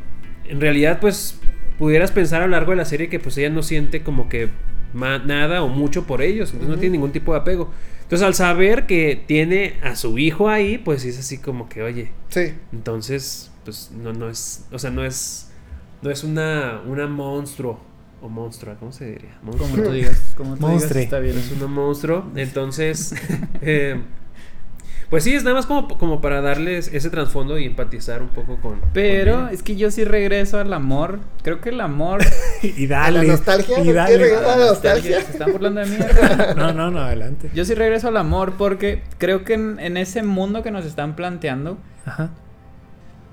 en realidad, pues, pudieras pensar a lo largo de la serie que pues ella no siente como que nada o mucho por ellos, entonces no Ujú. tiene ningún tipo de apego. Entonces al saber que tiene a su hijo ahí, pues es así como que, oye, Sí. entonces, pues no, no es, o sea, no es, no es una, una monstruo o monstrua, ¿cómo se diría? Monstrua. Como tú digas. Como tú digas, está bien. Es un monstruo. Entonces, eh, pues sí, es nada más como, como para darles ese trasfondo y empatizar un poco con. Pero con es que yo sí regreso al amor. Creo que el amor. Y dale. ¿A la nostalgia? Y ¿Por qué dale. a la nostalgia? Se están burlando de mí. No, no, no, adelante. Yo sí regreso al amor porque creo que en, en ese mundo que nos están planteando, Ajá.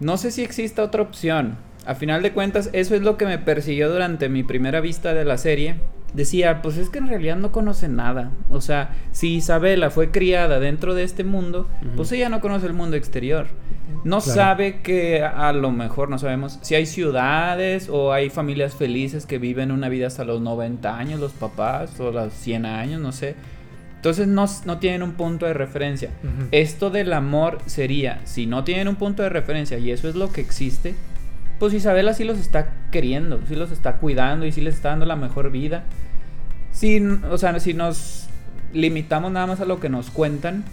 no sé si exista otra opción. A final de cuentas, eso es lo que me persiguió durante mi primera vista de la serie. Decía, pues es que en realidad no conoce nada. O sea, si Isabela fue criada dentro de este mundo, Ujú. pues ella no conoce el mundo exterior. No Claro. sabe que a lo mejor, no sabemos, si hay ciudades o hay familias felices que viven una vida hasta los 90 años, los papás, o los 100 años, no sé. Entonces no, no tienen un punto de referencia. Esto del amor sería, si no tienen un punto de referencia y eso es lo que existe, pues Isabela sí los está queriendo, sí los está cuidando y sí les está dando la mejor vida. Si, o sea, si nos limitamos nada más a lo que nos cuentan,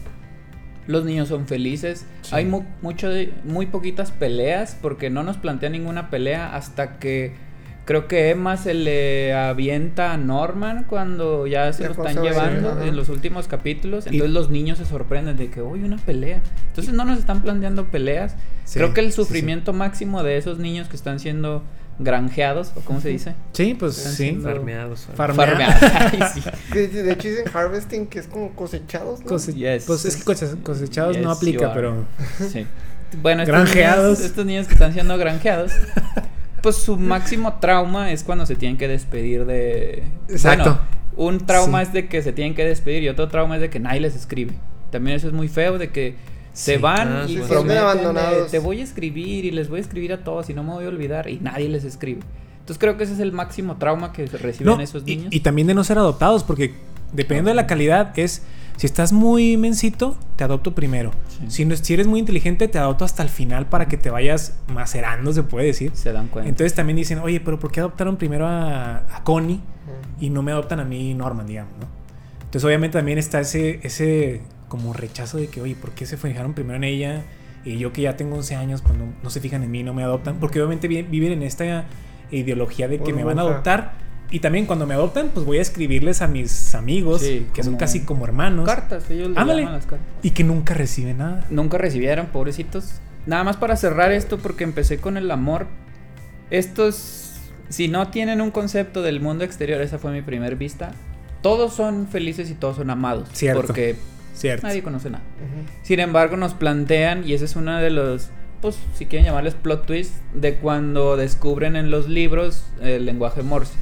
los niños son felices. Sí. Hay mu- mucho de- muy poquitas peleas porque no nos plantea ninguna pelea hasta que creo que Emma se le avienta a Norman cuando ya se Ya lo están llevando en los últimos capítulos. Y- Entonces los niños se sorprenden de que, uy, una pelea. Entonces no nos están planteando peleas. Sí, creo que el sí, sí. sufrimiento máximo de esos niños que están siendo granjeados, o cómo se dice. Sí, pues Están sí. Farmeados. Farmeados. Sí. De hecho dicen harvesting, que es como cosechados, ¿no? Cose- Yes. Pues es que cose- cosechados no aplica, pero. Sí. Bueno, estos Granjeados. Niños, estos niños que están siendo granjeados, pues su máximo trauma es cuando se tienen que despedir de. Exacto. Bueno, un trauma Sí. es de que se tienen que despedir y otro trauma es de que nadie les escribe. También eso es muy feo de que se Sí. van Ah, y prometen de, abandonados. te voy a escribir y les voy a escribir a todos y no me voy a olvidar y nadie les escribe. Entonces creo que ese es el máximo trauma que reciben No, esos y, niños. y también de no ser adoptados, porque dependiendo de la calidad, es. Si estás muy mensito, te adopto primero. Sí. Si, no- si eres muy inteligente, te adopto hasta el final para que te vayas macerando, se puede decir. se dan cuenta. Entonces también dicen, oye, pero ¿por qué adoptaron primero a, a Connie y no me adoptan a mí Norman, digamos, ¿no? Entonces obviamente también está ese, ese como rechazo de que, oye, ¿por qué se fijaron primero en ella Y yo que ya tengo 11 años, pues no, no se fijan en mí, no me adoptan. Porque obviamente vi- viven en esta ideología de que me van a adoptar. Y también cuando me adoptan, pues voy a escribirles a mis amigos, Sí, que son casi como hermanos. Cartas, ellos le Ándale. llaman las cartas. Y que nunca reciben nada. Nunca recibieron, pobrecitos. Nada más para cerrar esto, porque empecé con el amor. Estos, si no tienen un concepto del mundo exterior, esa fue mi primer vista. Todos son felices y todos son amados. Cierto. Porque Cierto. nadie conoce nada. Sin embargo, nos plantean, y ese es uno de los, pues, si quieren llamarles plot twist, de cuando descubren en los libros el lenguaje Morse.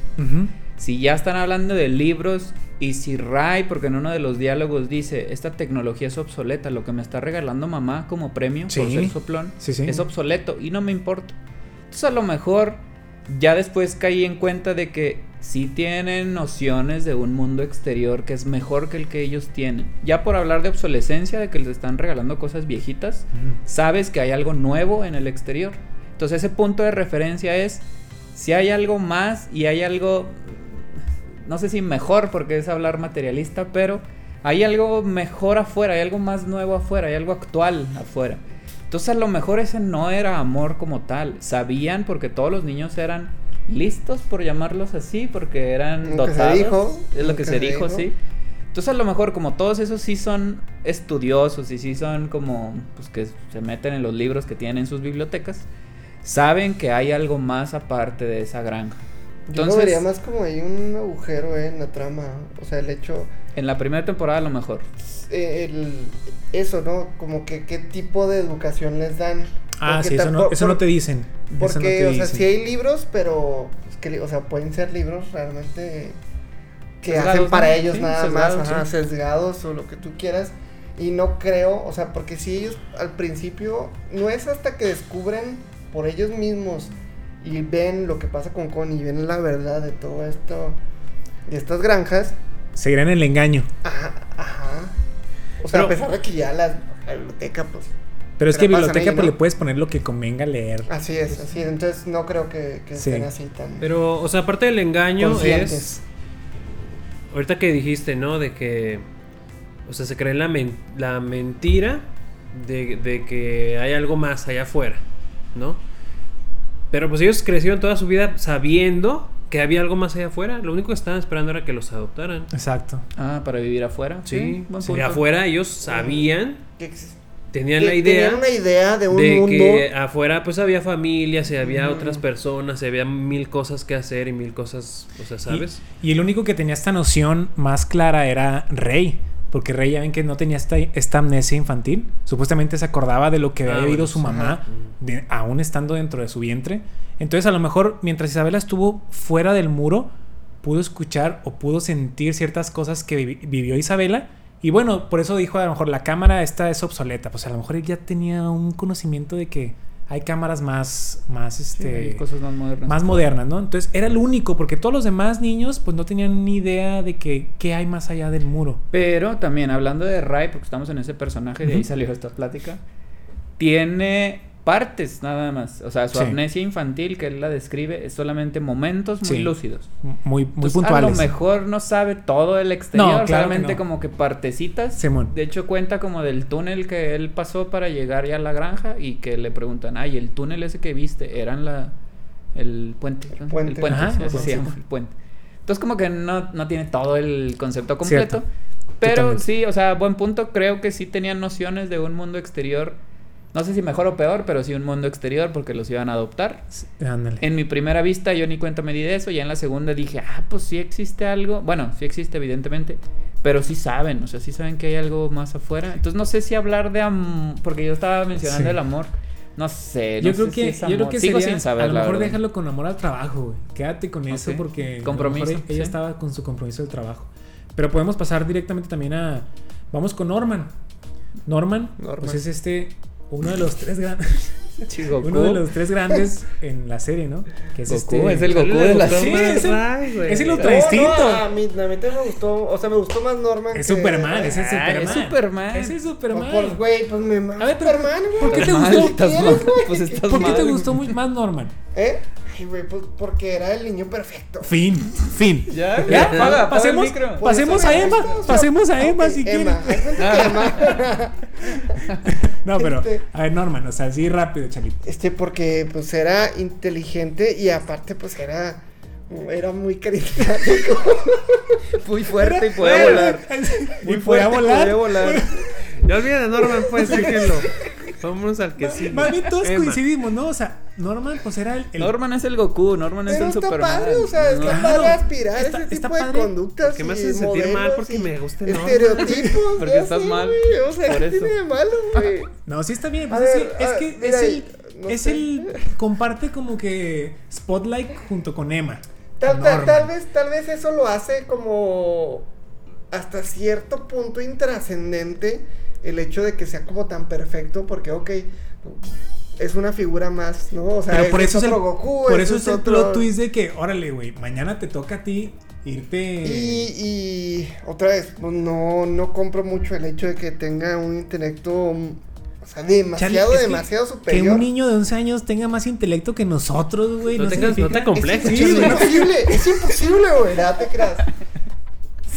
Si ya están hablando de libros y si Ray, porque en uno de los diálogos dice, esta tecnología es obsoleta, lo que me está regalando mamá como premio por ser soplón, Sí, sí. es obsoleto y no me importa. Entonces a lo mejor ya después caí en cuenta de que sí tienen nociones de un mundo exterior que es mejor que el que ellos tienen. Ya por hablar de obsolescencia, de que les están regalando cosas viejitas, sabes que hay algo nuevo en el exterior. Entonces ese punto de referencia es si hay algo más y hay algo, no sé si mejor porque es hablar materialista, pero hay algo mejor afuera, hay algo más nuevo afuera, hay algo actual afuera. Entonces a lo mejor ese no era amor como tal. Sabían porque todos los niños eran listos por llamarlos así, porque eran Lo que se dotados. dijo, Es lo lo que que se se dijo, dijo. sí. Entonces a lo mejor como todos esos sí son estudiosos y sí son como pues que se meten en los libros que tienen en sus bibliotecas, saben que hay algo más aparte de esa granja. Yo lo Entonces, vería más como hay un agujero eh, en la trama. O sea, el hecho. en la primera temporada a lo mejor. eh, el, eso, ¿no? Como que qué tipo de educación les dan. Ah, Porque sí, eso no, eso no te dicen. Porque, no te o sea, sí hay libros, pero. que, o sea, pueden ser libros realmente. Que Sesgados, hacen para ¿no? ellos Sí, nada sesgados, más, ajá, sesgados o lo que tú quieras. Y no creo, o sea, porque si ellos al principio. No es hasta que descubren por ellos mismos y ven lo que pasa con Connie y ven la verdad de todo esto. De estas granjas. Seguirán en el engaño. Ajá, ajá. O sea, Pero- a pesar de que ya la, la biblioteca, pues. Pero es que biblioteca ahí, pues, ¿no? le puedes poner lo que convenga leer. Así es, así es. Entonces no creo que, que Sí. estén así tan. Pero, o sea, aparte del engaño conscientes. es... Ahorita que dijiste, ¿no? De que... O sea, se cree la, men- la mentira de, de que hay algo más allá afuera, ¿no? Pero pues ellos crecieron toda su vida sabiendo que había algo más allá afuera. Lo único que estaban esperando era que los adoptaran. Exacto. Ah, para vivir afuera. Sí, buen sí, punto. afuera ellos sabían, Que tenían que la idea Tenían una idea de un de mundo. que afuera pues había familias y había otras personas y había mil cosas que hacer y mil cosas, o sea, ¿sabes? Y, y el único que tenía esta noción más clara era Rey. Porque Rey ya ven que no tenía esta, esta amnesia infantil. Supuestamente se acordaba de lo que Ah, había vivido su sí. mamá, de- aún estando dentro de su vientre. Entonces, a lo mejor, mientras Isabela estuvo fuera del muro, pudo escuchar o pudo sentir ciertas cosas que vi- vivió Isabela. Y bueno, por eso dijo a lo mejor la cámara esta es obsoleta. Pues a lo mejor él ya tenía un conocimiento de que hay cámaras más, más, este, hay cosas más modernas. más modernas, ¿no? Entonces era el único, porque todos los demás niños pues no tenían ni idea de que qué hay más allá del muro. Pero también hablando de Ray, porque estamos en ese personaje, de ahí salió esta plática, tiene partes nada más. O sea, su Sí. amnesia infantil que él la describe es solamente momentos muy Sí. lúcidos. Muy, muy Entonces, puntuales. A lo mejor no sabe todo el exterior, No, claro solamente no. como que partecitas. Simón. De hecho, cuenta como del túnel que él pasó para llegar ya a la granja y que le preguntan, ay, el túnel ese que viste, eran la el puente. ¿no? puente. El puente, Ajá, sí, el puente. el. Entonces como que no, no tiene todo el concepto completo. Cierto. Pero Totalmente. sí, o sea, buen punto, creo que sí tenían nociones de un mundo exterior. No sé si mejor o peor, pero sí un mundo exterior porque los iban a adoptar. Ándale. En mi primera vista yo ni cuenta me di de eso, ya en la segunda dije, ah, pues sí existe algo. Bueno, sí existe evidentemente, pero sí saben, o sea, sí saben que hay algo más afuera. Entonces no sé si hablar de amor, porque yo estaba mencionando Sí. el amor. No sé, yo no creo sé si que, yo creo que Sigo sería, sin saber, a lo mejor déjalo con amor al trabajo, güey. Quédate con eso porque a lo mejor Compromiso, ella sí. estaba con su compromiso del trabajo. Pero podemos pasar directamente también a vamos con Norman. Norman, Norman. pues es este uno de los tres grandes Sí, uno de los tres grandes en la serie, ¿no? Que es Goku, este es el Goku de la Sí, serie. es el- Ay, güey. es el otro No, distinto. no, a mí, a mí también me gustó, o sea, me gustó más Norman. Es que- Superman, es el Ah, Superman. es Superman. Es el Superman. Pues, pues, güey, pues me A ver, Superman, güey. ¿por qué te gustó? Pues estás ¿Por qué te gustó más Norman? ¿Eh? Ay, güey, pues porque era el niño perfecto. Fin, fin. Ya, Ya, apaga pasemos. Por pasemos a Emma, pasemos a Emma ok, si Emma, quieres. Emma. No, pero, Este- a ver, Norman, o sea, así rápido, Chalito. Este, porque pues era inteligente y aparte pues era, era muy carismático. Muy fuerte y puede Era- volar. Y Muy podía fuerte y volar. Puede volar. Ya olviden a Norman, pues, déjenlo. Vámonos al que sí. Más bien todos Emma. coincidimos, ¿no? O sea, Norman, pues era el. el- Norman es el Goku, Norman es Pero el está Superman. padre, o sea, está No, padre aspirar Está- ese está tipo de conductas. Porque me hace sentir mal porque me gusta el. Estereotipos. Porque estás sé, mal, güey, O sea, por ¿qué eso. tiene de malo, güey? No, sí está bien. A pues, es, ver, que- es a- que mira, es el. no es sé. el. Comparte como que Spotlight junto con Emma. Tal, tal, tal vez, tal vez eso lo hace como hasta cierto punto intrascendente el hecho de que sea como tan perfecto, porque ok, es una figura más, ¿no? O sea, Pero por eso es el, otro Goku, por eso es el otro- plot twist de que, órale, güey, mañana te toca a ti irte. Y, y otra vez, pues, no, no compro mucho el hecho de que tenga un intelecto, mm, o sea, demasiado, que- demasiado Que superior. un niño de 11 años tenga más intelecto que nosotros, güey. No No, tengas- no te complejes, Es, Sí, es güey, no- imposible, es imposible, güey, nada te creas.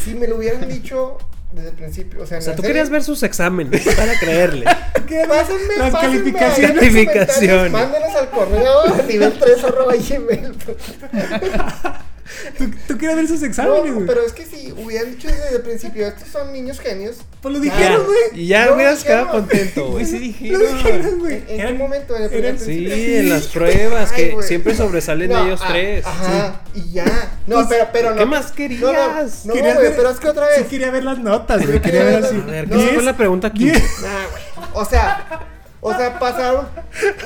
Si me lo hubieran dicho desde el principio, o sea, O sea, tú serie- querías ver sus exámenes para creerle. Pásenme, Las pásenme calificaciones. Mándenos al correo nivel 3 arroba gmail. ¿Tú, tú quieres ver sus exámenes, No, güey. pero es que si hubieran dicho desde el principio, estos son niños genios. Pues lo dijeron, güey. Y ya No, hubieras dijeron. quedado contento, güey. Sí Lo dijeron. dijeron, güey. ¿En, Eran- momento? En el eran- primer Sí, en las pruebas, Ay, que siempre sobresalen No, ellos ah, tres. Ajá, y ya. No, Pues, pero, pero no. ¿qué más No, no, querías? no, güey, pero es que otra Sí vez. quería ver las notas, güey. Quería ver así. A ver, No, ¿qué fue la pregunta aquí? Nah, güey. O sea, o sea, pasaron,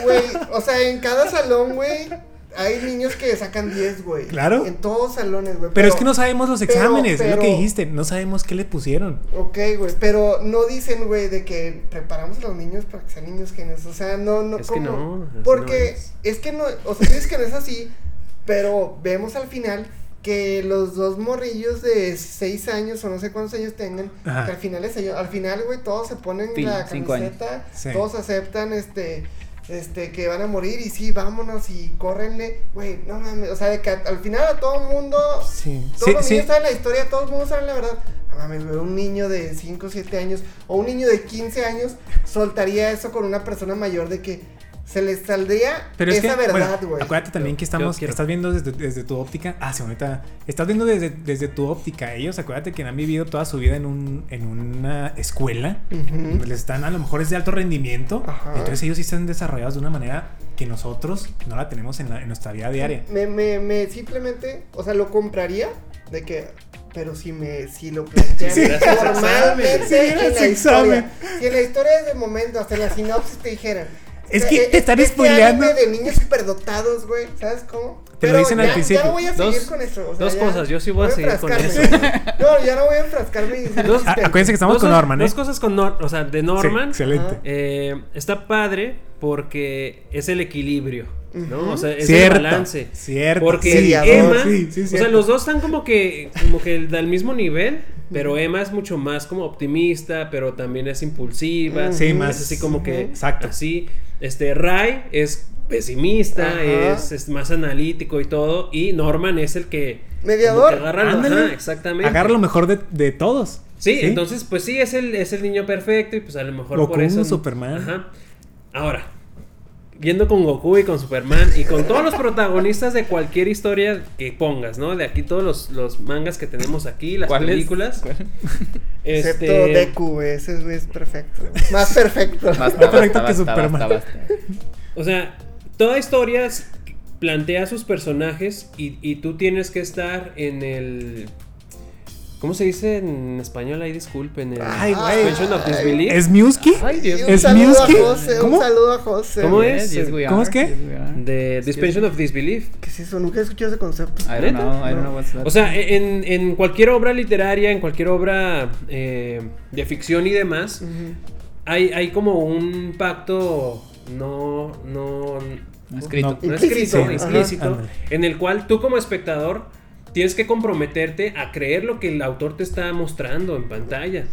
güey, o sea, en cada salón, güey, hay niños que sacan 10, güey. Claro. En todos salones, güey. Pero es que no sabemos los pero- exámenes, es lo que pero- dijiste. No sabemos qué le pusieron. Ok, güey, pero no dicen, güey, de que preparamos a los niños para que sean niños genios. O sea, no, no, Es que no, Porque no es. es. que no, o sea, dices que no es así, pero vemos al final que los dos morrillos de 6 años o no sé cuántos años tengan, Ajá. que al final es al final, güey, todos se ponen Sí, la cinco años. camiseta, Sí. todos aceptan este este que van a morir y sí, vámonos y córrenle, güey, no mames, o sea, de que al final a todo mundo Sí. todos Sí, los sí. niños saben la historia, todos el mundo saben la verdad. No mames, güey, un niño de 5 o 7 años o un niño de 15 años soltaría eso con una persona mayor de que se les saldría Pero es esa que, verdad, bueno, güey. acuérdate también Yo- que estamos, quiero. estás viendo desde, desde tu óptica. Ah, sí, ahorita. Estás viendo desde, desde tu óptica. Ellos, acuérdate que han vivido toda su vida en, un, en una escuela. Les están, a lo mejor es de alto rendimiento. Ajá. Entonces ellos sí están desarrollados de una manera que nosotros no la tenemos en, la- en nuestra vida diaria. Me, me, me simplemente, o sea, lo compraría de que, pero si me, si lo plantean Sí, formalmente Sí, en la historia, si en la historia desde momento, hasta en la sinopsis te dijeran. Es que e- te están este spoileando. de niños superdotados, güey, ¿sabes cómo? Te lo dicen al principio. Ya no voy a seguir Dos- con eso. o sea, dos ya cosas, yo sí voy a seguir con enfrascarme. No, ya no voy a enfrascarme. y Dos- existente. Ah, acuérdense que estamos Dos con Norman, ¿eh? Dos cosas con Norman, o sea, de Norman. Sí, excelente. Eh, está padre porque es el equilibrio, ¿no? O sea, es Cierto, el balance. cierto. Porque. Emma, Sí, sí, o sea, los dos están como que, como que del mismo nivel, pero Emma es mucho más como optimista, pero también es impulsiva. Ujú. Sí, es más. así como que, Exacto. así. Este, Ray es pesimista, es, es más analítico y todo, y Norman es el que... Mediador. que agarra lo- Ándale. ajá, exactamente. Agarra lo mejor de, de todos. Sí, entonces, pues sí, es el, es el niño perfecto y pues a lo mejor por eso. Superman. Ajá. Ahora, yendo con Goku y con Superman y con todos los protagonistas de cualquier historia que pongas, ¿no? De aquí todos los, los mangas que tenemos aquí, las ¿Cuál es? películas. ¿Cuál? Excepto Este, Deku, ese güey es perfecto. Más perfecto. Más perfecto que basta, Superman. basta, basta. O sea, toda historia plantea sus personajes y, y tú tienes que estar en el. ¿Cómo se dice en español? Ahí disculpen. El Ay, güey. suspension of disbelief. ¿Es Miuski? Ay, Dios mío. un ¿Es saludo Miuski? a José, ¿Cómo? un saludo a José. ¿Cómo es? Yes, we ¿Cómo es are. De Dispension of Disbelief. ¿Qué es eso? Nunca he escuchado ese concepto. I don't know, I don't know what's that. O sea, en, en cualquier obra literaria, en cualquier obra eh, de ficción y demás, Ujú. hay, hay como un pacto no, no, No escrito. no Implícito. escrito, Sí, ajá. explícito, Ándale. en el cual tú como espectador tienes que comprometerte a creer lo que el autor te está mostrando en pantalla.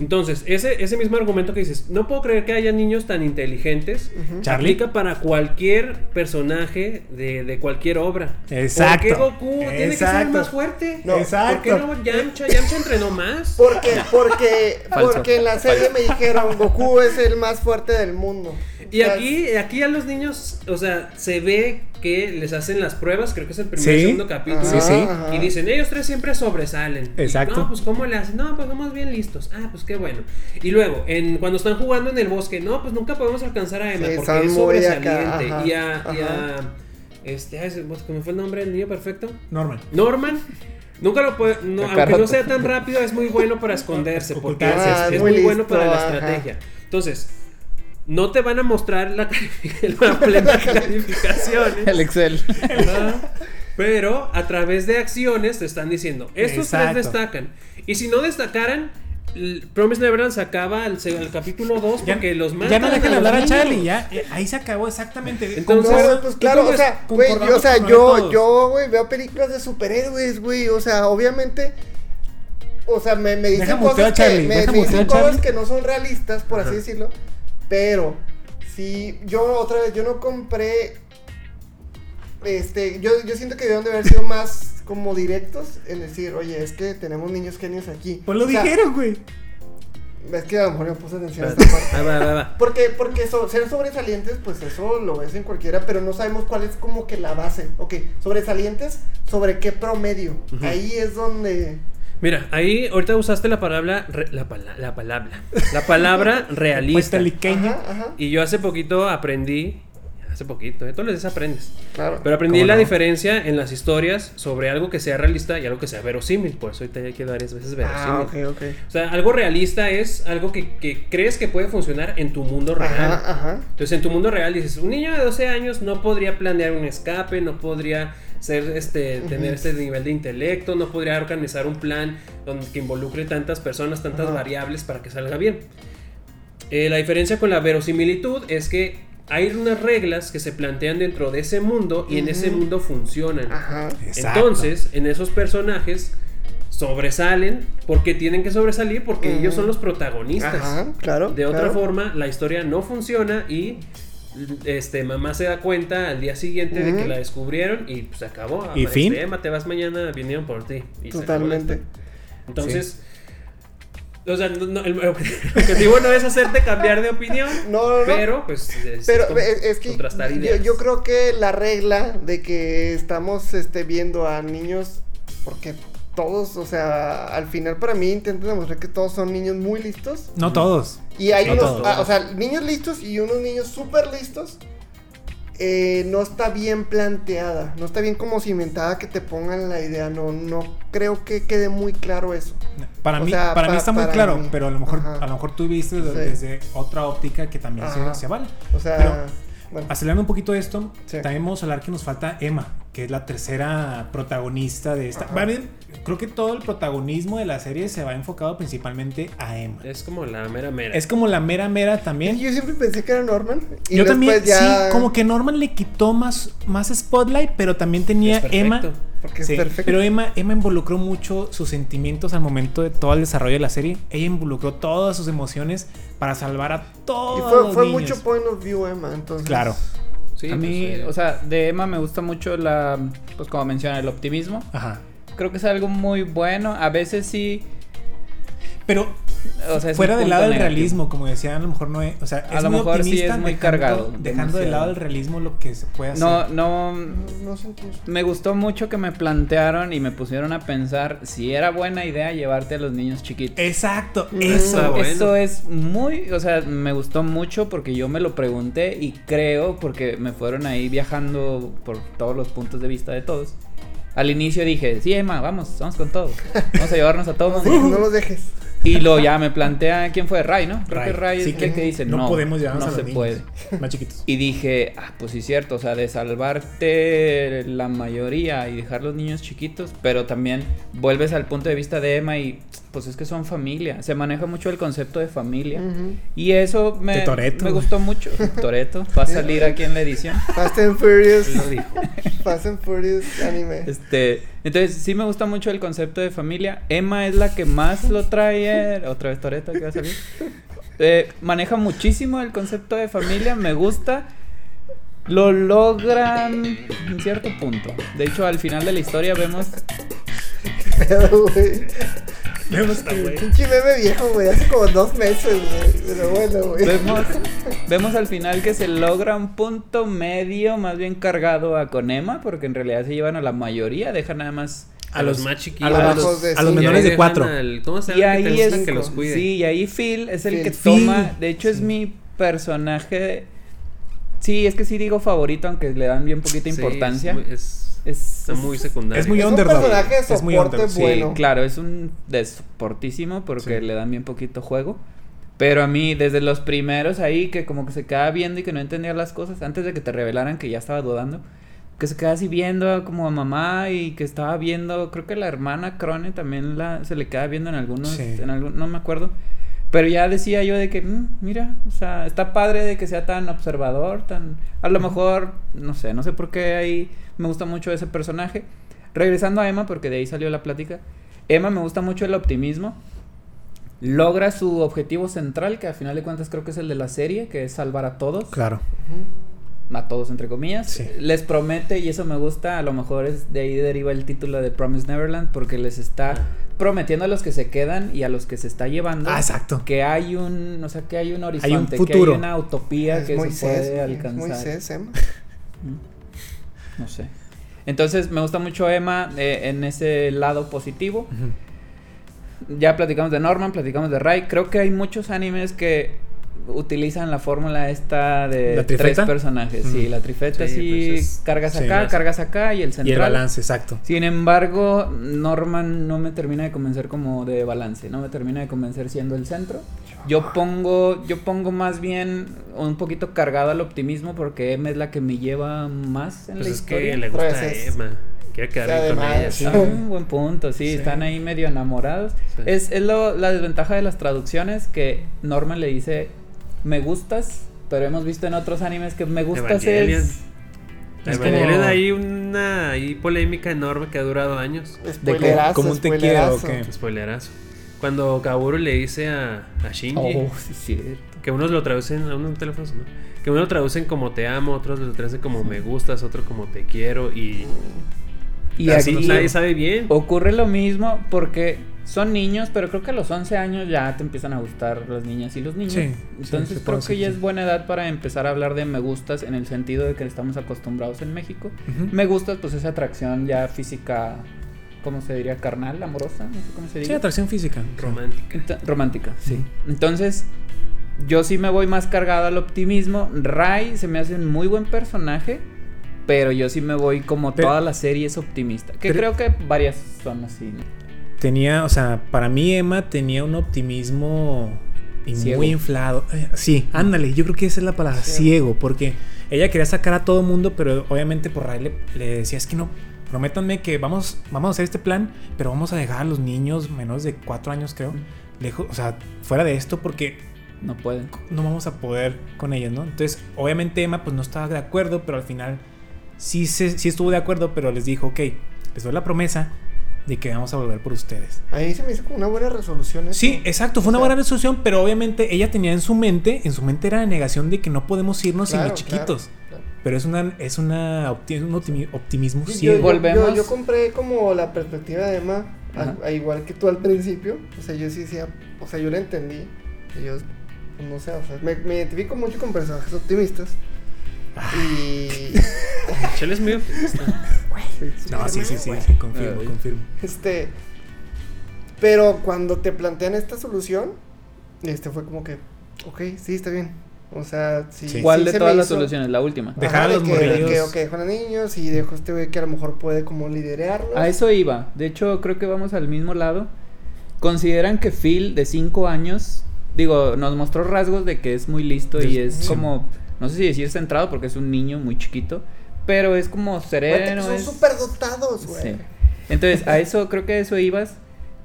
Entonces, ese, ese mismo argumento que dices, no puedo creer que haya niños tan inteligentes, aplica para cualquier personaje de, de cualquier obra. Exacto. ¿Por qué Goku tiene que ser más fuerte? No, Exacto. ¿Por qué no Yamcha? Yamcha entrenó más. Porque, porque, porque en la serie me dijeron Goku es el más fuerte del mundo. Y aquí, aquí a los niños, o sea, se ve que les hacen las pruebas, creo que es el primer Sí. segundo capítulo. Sí, sí. Y dicen, ellos tres siempre sobresalen. Y, Exacto. no, pues ¿cómo le hacen? No, pues somos bien listos. Ah, pues qué bueno. Y luego, en, cuando están jugando en el bosque, no, pues nunca podemos alcanzar a Emma Sí, porque es sobresaliente. acá, ajá, y a, y a- ajá. este, ¿cómo fue el nombre del niño perfecto? Norman. Norman. Nunca lo puede, no, aunque no sea tan rápido, es muy bueno para esconderse, porque es, Ah, es muy muy bueno para la estrategia. Entonces, no te van a mostrar la, plena calificación. ¿eh? El Excel. Pero a través de acciones te están diciendo, estos Exacto. tres destacan. Y si no destacaran, Promise Neverland se acaba al capítulo 2 Ya, porque los matan. ya no dejan a hablar a Charlie, ya. eh, ahí se acabó exactamente. Entonces, No, pues claro, o sea, güey, yo, o sea, yo, yo, güey, veo películas de superhéroes, güey, o sea, obviamente, o sea, me, me dicen cosas a Charlie, que, me, dicen cosas que no son realistas, por así decirlo, pero, si, yo, otra vez, yo no compré, este, yo, yo siento que debieron de haber sido más como directos en decir, oye, es que tenemos niños genios aquí. Pues lo O sea, dijeron, güey. Es que a lo mejor no puse atención a esta parte. Va, va, va. Porque, porque so- ser sobresalientes, pues eso lo ves en cualquiera, pero no sabemos cuál es como que la base. Ok, sobresalientes, ¿sobre qué promedio? Ahí es donde... Mira, ahí ahorita usaste la palabra, re- la, pala- la palabra, la palabra realista. Ajá, ajá, Y yo hace poquito aprendí, hace poquito, ¿eh? todos los días aprendes. claro. Pero aprendí ¿Cómo la no? diferencia en las historias sobre algo que sea realista y algo que sea verosímil. Por eso ahorita ya quedó varias veces verosímil. ah, ok, ok. O sea, algo realista es algo que, que crees que puede funcionar en tu mundo real. Ajá, ajá. Entonces, en tu mundo real dices, un niño de 12 años no podría planear un escape, no podría ser este tener este nivel de intelecto, no podría organizar un plan donde que involucre tantas personas, tantas Ajá. variables para que salga bien. Eh, la diferencia con la verosimilitud es que hay unas reglas que se plantean dentro de ese mundo y en ese mundo funcionan. Ajá. Entonces, en esos personajes sobresalen porque tienen que sobresalir porque ellos son los protagonistas. Ajá, claro. De otra claro. forma, la historia no funciona y este mamá se da cuenta al día siguiente de que la descubrieron y pues se acabó. ¿Y fin? Emma, te vas mañana, vinieron por ti. Y Totalmente. Entonces, o sea, no- no, el objetivo no es hacerte cambiar de opinión, No, no, no. pero pues es, Pero con- es, es que contrastar yo, ideas. yo creo que la regla de que estamos este, viendo a niños, porque todos, o sea, al final para mí intentan demostrar que todos son niños muy listos. No todos. Y hay No unos, todos. ah, o sea, niños listos y unos niños súper listos. eh, no está bien planteada, no está bien como cimentada que te pongan la idea, no, no creo que quede muy claro eso. Para O mí, sea, para mí está muy claro, mí. pero a lo mejor, Ajá. a lo mejor tú viste Sí. desde otra óptica que también se, se vale. O sea, Pero- bueno, Acelerando un poquito esto, Sí. también vamos a hablar que nos falta Emma, que es la tercera protagonista de esta. Bien, creo que todo el protagonismo de la serie se va enfocado principalmente a Emma. Es como la mera mera. Es como la mera mera también. yo siempre pensé que era Norman. Y Yo también, ya- sí, como que Norman le quitó más, más spotlight, pero también tenía Es perfecto. Emma. Porque es Sí, perfecto. pero Emma, Emma involucró mucho sus sentimientos al momento de todo el desarrollo de la serie. Ella involucró todas sus emociones para salvar a Y todos fue, los fue niños. mucho point of view, Emma, entonces. Claro. Sí, a pues, mí, eh, o sea, de Emma me gusta mucho la, pues como menciona, el optimismo. Ajá. Creo que es algo muy bueno. A veces sí, Pero o sea, es fuera del lado del negativo. realismo, como decían, a lo mejor no es. O sea, A lo muy mejor sí es muy dejando- cargado, Dejando de demasiado. lado el realismo lo que se puede hacer. No, no, No, no sentí eso. me gustó mucho que me plantearon y me pusieron a pensar si era buena idea llevarte a los niños chiquitos. Exacto, Mm. eso. Está bueno. Eso es muy, o sea, me gustó mucho porque yo me lo pregunté y creo porque me fueron ahí viajando por todos los puntos de vista de todos. Al inicio dije, sí, Emma, vamos, vamos con todo. Vamos a llevarnos a todos. no los dejes. Y luego ya me plantea quién fue Ray, ¿no? Creo Ray. que Ray Sí, es el que dice, no, no podemos llevarnos no a se los niños puede. Más chiquitos. Y dije, ah, pues sí, cierto, o sea, de salvarte la mayoría y dejar los niños chiquitos, pero también vuelves al punto de vista de Emma y pues es que son familia. Se maneja mucho el concepto de familia. Y eso me, Toretto. me gustó mucho. Toreto, va a salir aquí en la edición. Fast and Furious. Él lo dijo. Fast and Furious anime. Este, entonces sí me gusta mucho el concepto de familia. Emma es la que más lo trae. eh, Otra vez Toreto que va a salir. Eh, maneja muchísimo el concepto de familia, me gusta. Lo logran en cierto punto. De hecho, al final de la historia vemos. Vemos güey. Pinche meme viejo, güey. Hace como dos meses, güey. Pero bueno, güey. Vemos, vemos al final que se logra un punto medio, más bien cargado a con Emma, porque en realidad se llevan a la mayoría, dejan nada más. A los más chiquitos. a los, A los de a los menores de cuatro. al- ¿Cómo se llama? Que te es. que los cuide. Sí, y ahí Phil es el Phil. que Phil. toma. De hecho, es mi personaje. Sí, es que sí digo favorito, aunque le dan bien poquita Sí, importancia. es muy- es- Es, muy secundario. Es muy Es un underdog. personaje de Es muy underdog. Sí, bueno. claro, es un desportísimo porque Sí. le dan bien poquito juego. Pero a mí, desde los primeros ahí, que como que se quedaba viendo y que no entendía las cosas, antes de que te revelaran que ya estaba dudando, que se quedaba así viendo como a mamá y que estaba viendo, creo que la hermana Crone también la, se le queda viendo en algunos, Sí. en algún, no me acuerdo. Pero ya decía yo de que, "Mm, mira, o sea, está padre de que sea tan observador, tan... A lo mejor, no sé, no sé por qué ahí me gusta mucho ese personaje. Regresando a Emma, porque de ahí salió la plática. Emma me gusta mucho el optimismo. Logra su objetivo central, que al final de cuentas creo que es el de la serie, que es salvar a todos. Claro. A todos, entre comillas. Sí. Les promete, y eso me gusta, a lo mejor es de ahí deriva el título de Promise Neverland, porque les está prometiendo a los que se quedan y a los que se está llevando. Ah, exacto. Que hay un, o sea, que hay un horizonte, un que futuro. hay una utopía Es que Moisés, se puede es alcanzar. Moisés, Emma. No sé. Entonces me gusta mucho Emma eh, en ese lado positivo. Ya platicamos de Norman, platicamos de Rai. Creo que hay muchos animes que utilizan la fórmula esta de ¿La tres personajes. Sí, la trifeta Sí, sí, pues es- cargas sí, acá, cargas acá y el central. Y el balance, exacto. Sin embargo, Norman no me termina de convencer como de balance, no me termina de convencer siendo el centro. Yo pongo, yo pongo más bien un poquito cargado al optimismo porque Emma es la que me lleva más en Pues la es historia. que le gusta Pues a es- Emma. Quiere quedar bien con Además, ella. sí. Ah, un buen punto, sí, Sí. están ahí medio enamorados. Sí. Es, es lo- la desventaja de las traducciones que Norman le dice, me gustas, pero hemos visto en otros animes que me gustas Evangelion. es... es Evangelion como- hay una ahí polémica enorme que ha durado años. Spoilerazo, cómo te spoilerazo. quiero, ¿o qué? Spoilerazo. Cuando Kaoru le dice a, a Shinji Oh, sí, cierto. que unos lo traducen a unos teléfonos, ¿no? Que unos lo traducen como te amo, otros lo traducen como me gustas, otro como te quiero y Y así aquí nadie sabe bien. ocurre lo mismo porque son niños, pero creo que a los 11 años ya te empiezan a gustar las niñas y los niños. Sí, sí, Entonces creo que ya sí. es buena edad para empezar a hablar de me gustas en el sentido de que estamos acostumbrados en México. Me gustas pues esa atracción ya física, ¿cómo se diría? Carnal, amorosa, no sé cómo se Sí, dice. atracción física. Romántica. Romántica, sí. Entonces, yo sí me voy más cargado al optimismo. Rai se me hace un muy buen personaje, pero yo sí me voy como Pero- toda la serie es optimista. Que pero- creo que varias son así, ¿no? Tenía, o sea, para mí Emma tenía un optimismo y Ciego. muy inflado. Eh, sí, ándale, yo creo que esa es la palabra, Ciego. ciego, porque ella quería sacar a todo mundo, pero obviamente por Ray le, le decía, es que no, prométanme que vamos, vamos a hacer este plan, pero vamos a dejar a los niños menores de cuatro años, creo, lejos, o sea, fuera de esto, porque No pueden. no vamos a poder con ellos, ¿no? Entonces, obviamente Emma pues no estaba de acuerdo, pero al final sí, se, sí estuvo de acuerdo, pero les dijo, ok, les doy la promesa de que vamos a volver por ustedes. Ahí se me hizo como una buena resolución. eso. Sí, exacto, fue O una buena resolución, pero obviamente ella tenía en su mente, en su mente era la negación de que no podemos irnos sin claro, los chiquitos. claro. Pero es una, es una opti- un optimi- optimismo Sí, yo, ciego. yo- Volvemos. yo- yo compré como la perspectiva de Emma, a- Ajá. a igual que tú al principio. O sea, yo sí decía, o sea, yo la entendí. Y yo, pues, no sé, o sea, me, me identifico mucho con personajes optimistas. Ah. Y. Chale es muy optimista. No, sí, sí, sí, sí, confirmo, confirmo. Este. Pero cuando te plantean esta solución, este fue como que, ok, sí, está bien. O sea, sí. Sí. ¿Cuál sí de se todas las hizo- soluciones? La última. De- Dejar a de los que, de morrillos. que, ok, dejo a los niños y dejo a este güey que a lo mejor puede como liderarlo. A eso iba. De hecho, creo que vamos al mismo lado. Consideran que Phil, de 5 años, digo, nos mostró rasgos de que es muy listo y es Sí. como, no sé si decir centrado porque es un niño muy chiquito, pero es como que sereno. son es- súper dotados, güey. Sí. Entonces, a eso creo que a eso ibas.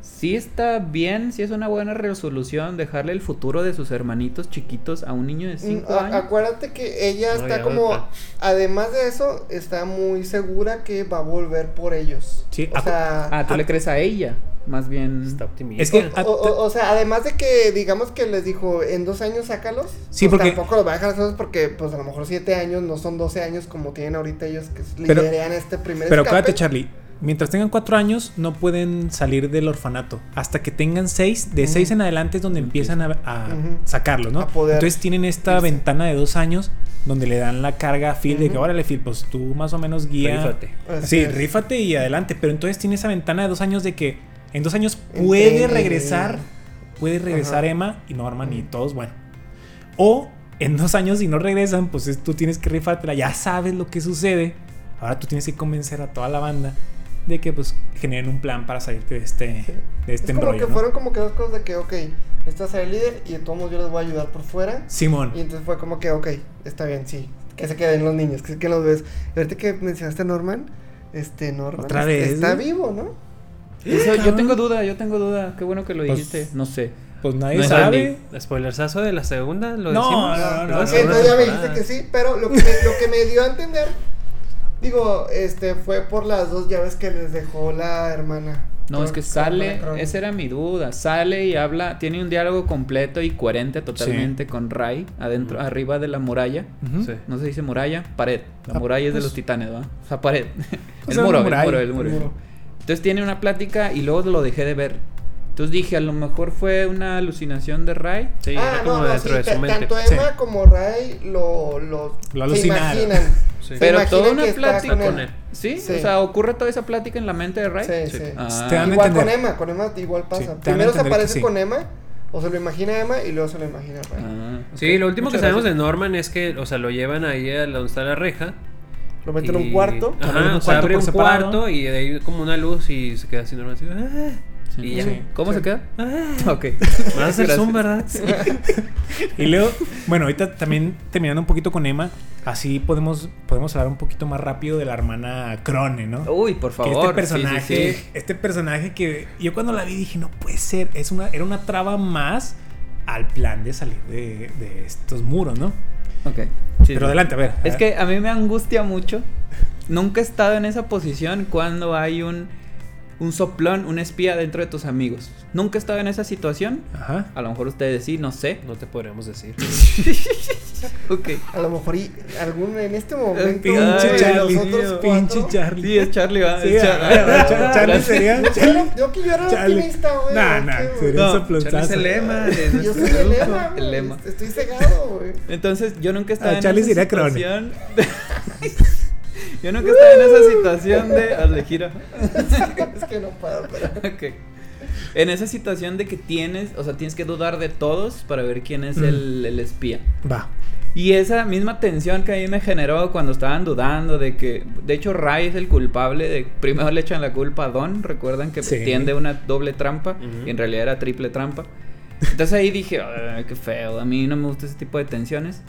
Sí está bien, sí es una buena resolución dejarle el futuro de sus hermanitos chiquitos a un niño de 5 Mm, años. Acuérdate que ella No, está como, además de eso, está muy segura que va a volver por ellos. Sí, o acu- sea, Ah, tú le crees a ella, más bien. Está optimista. Es que- o, o- o sea, además de que digamos que les dijo en dos años sácalos, Sí, pues porque- tampoco los va a dejar solos porque pues a lo mejor siete años no son 12 años como tienen ahorita ellos que Pero- liderean este primer Pero escape. acuérdate, Charlie. Mientras tengan cuatro años, no pueden salir del orfanato. Hasta que tengan seis, de seis en adelante es donde empiezan a, a sacarlos, ¿no? A poder Entonces tienen esta irse. ventana de dos años donde le dan la carga a Phil de que, órale, Phil, pues tú más o menos guía. Rífate. Así Sí, es. rífate y adelante. Pero entonces tiene esa ventana de dos años de que en dos años puede regresar. Puede regresar. Emma y Norman y todos, bueno. O en dos años, si no regresan, pues es- tú tienes que rifártela. Ya sabes lo que sucede. Ahora tú tienes que convencer a toda la banda de que pues generen un plan para salirte de este, Sí. de este es como embrollo. que ¿no? fueron como que dos cosas de que, ok, este es el líder y de todos modos yo les voy a ayudar por fuera. Simón. Y entonces fue como que, ok, está bien, sí. Que se queden los niños, que se queden los bebés. Y ahorita que mencionaste a Norman, este Norman Otra vez, está vivo, ¿no? Eso, yo tengo duda, yo tengo duda. Qué bueno que lo Pues, dijiste. No sé. Pues nadie No sabe. Spoilersazo de la segunda, lo No, decimos. no, no, no, no, Ok, segunda entonces ya me dijiste que sí, pero lo que, me, lo que me dio a entender, digo, este, fue por las dos llaves que les dejó la hermana. No, es que sale, esa era mi duda. Sale y habla, tiene un diálogo completo y coherente totalmente con Ray adentro, arriba de la muralla. Ujú. Sí. No se dice muralla, pared. La Ah, muralla es de pues- los titanes, ¿va? O sea, pared. Pues el, muro, el muro, el muro, el muro. Entonces tiene una plática y luego lo dejé de ver. Entonces dije, a lo mejor fue una alucinación de Ray. Sí, ah, era como no, no, dentro sí, de su mente. tanto Sí. Emma como Ray lo, lo, Lo se alucinaron. imaginan. Sí. Se Pero imaginan toda una plática con con él. ¿Sí? Sí. O sea, ocurre toda esa plática en la mente de Ray. Sí, Sí. sí. Ah. Te dan a Igual entender. con Emma, con Emma igual pasa. Sí, Primero se aparece sí. con Emma, o se lo imagina Emma y luego se lo imagina Ray. Ah, Sí, ok. lo último Muchas que sabemos gracias. de Norman es que, o sea, lo llevan ahí a donde está la reja. Lo meten en y- un cuarto. Ajá, un o sea, cuarto abre por un separado. cuarto y de ahí como una luz y se queda así Norman. Así, "Ah", Sí. Y ya. Sí. ¿Cómo se queda? "Ah". Ok. Va a ser zoom, ¿verdad? Y luego, bueno, ahorita también terminando un poquito con Emma, así podemos, podemos hablar un poquito más rápido de la hermana Crone, ¿no? Uy, por que favor. este sí, personaje, sí, este personaje que yo cuando la vi dije, no puede ser, es una, era una traba más al plan de salir de, de estos muros, ¿no? Ok. Pero adelante, a ver. a Es ver. que a mí me angustia mucho. Nunca he estado en esa posición cuando hay un, un soplón, un espía dentro de tus amigos. Nunca he estado en esa situación. Ajá. A lo mejor ustedes sí, no sé. No te podríamos decir. Ok. A lo mejor y algún en este momento. Pinche Charlie, los otros pinche Charlie. Sí, es Charlie, va. Sí, es a Char- ver, a ver, Char- Charlie sería. Yo, Charlie. yo que yo era Charlie. optimista, güey. Nah, ¿qué, nah, sería un soplonzazo. Charlie es el lema Yo soy el lema, El lema. Estoy cegado, güey. Entonces, yo nunca he estado Ah, en Charlie esa sería Crone. Yo nunca he estado en esa situación de. Hazle gira. es que no puedo, pero. Ok. En esa situación de que tienes, o sea, tienes que dudar de todos para ver quién es Mm. el, el espía. Va. Y esa misma tensión que a mí me generó cuando estaban dudando de que, de hecho, Ray es el culpable de, primero le echan la culpa a Don, recuerdan que Sí. tiende una doble trampa, Ujú. y en realidad era triple trampa. Entonces ahí dije, "Ay, qué feo, a mí no me gusta ese tipo de tensiones.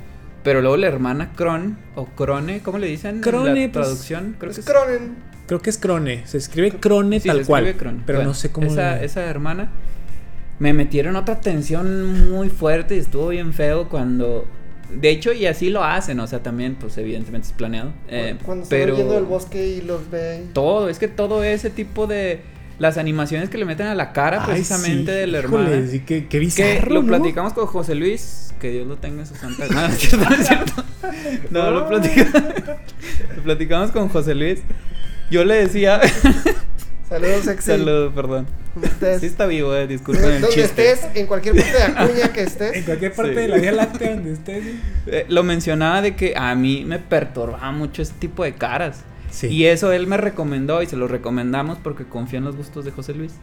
Pero luego la hermana Cron, o Crone, ¿cómo le dicen? en Crone, la pues, traducción, creo que Es Cronen. Creo que es Crone. Se escribe Crone Sí, tal se cual. escribe. Pero Bueno, no sé cómo. Esa, le- esa hermana me metieron otra tensión muy fuerte y estuvo bien feo cuando. De hecho, y así lo hacen, o sea, también, pues evidentemente es planeado. eh, Cuando están pero huyendo del bosque y los ve. ahí. todo, es que todo ese tipo de. Las animaciones que le meten a la cara Ay, precisamente sí, de la híjole, hermana. sí, qué, qué Que bizarro, lo ¿no? platicamos con José Luis, que Dios lo tenga en su santa. No, no es cierto, no es cierto. No, lo, platica- lo platicamos con José Luis. Yo le decía. Saludos, sexy. Saludos, perdón. Sí está vivo, eh, disculpen el Donde chiste. estés, en cualquier parte de Acuña que En estés. cualquier parte Sí. de la Vía Láctea donde estés. Eh, lo mencionaba de que a mí me perturbaba mucho ese tipo de caras. Sí. Y eso él me recomendó y se lo recomendamos porque confía en los gustos de José Luis.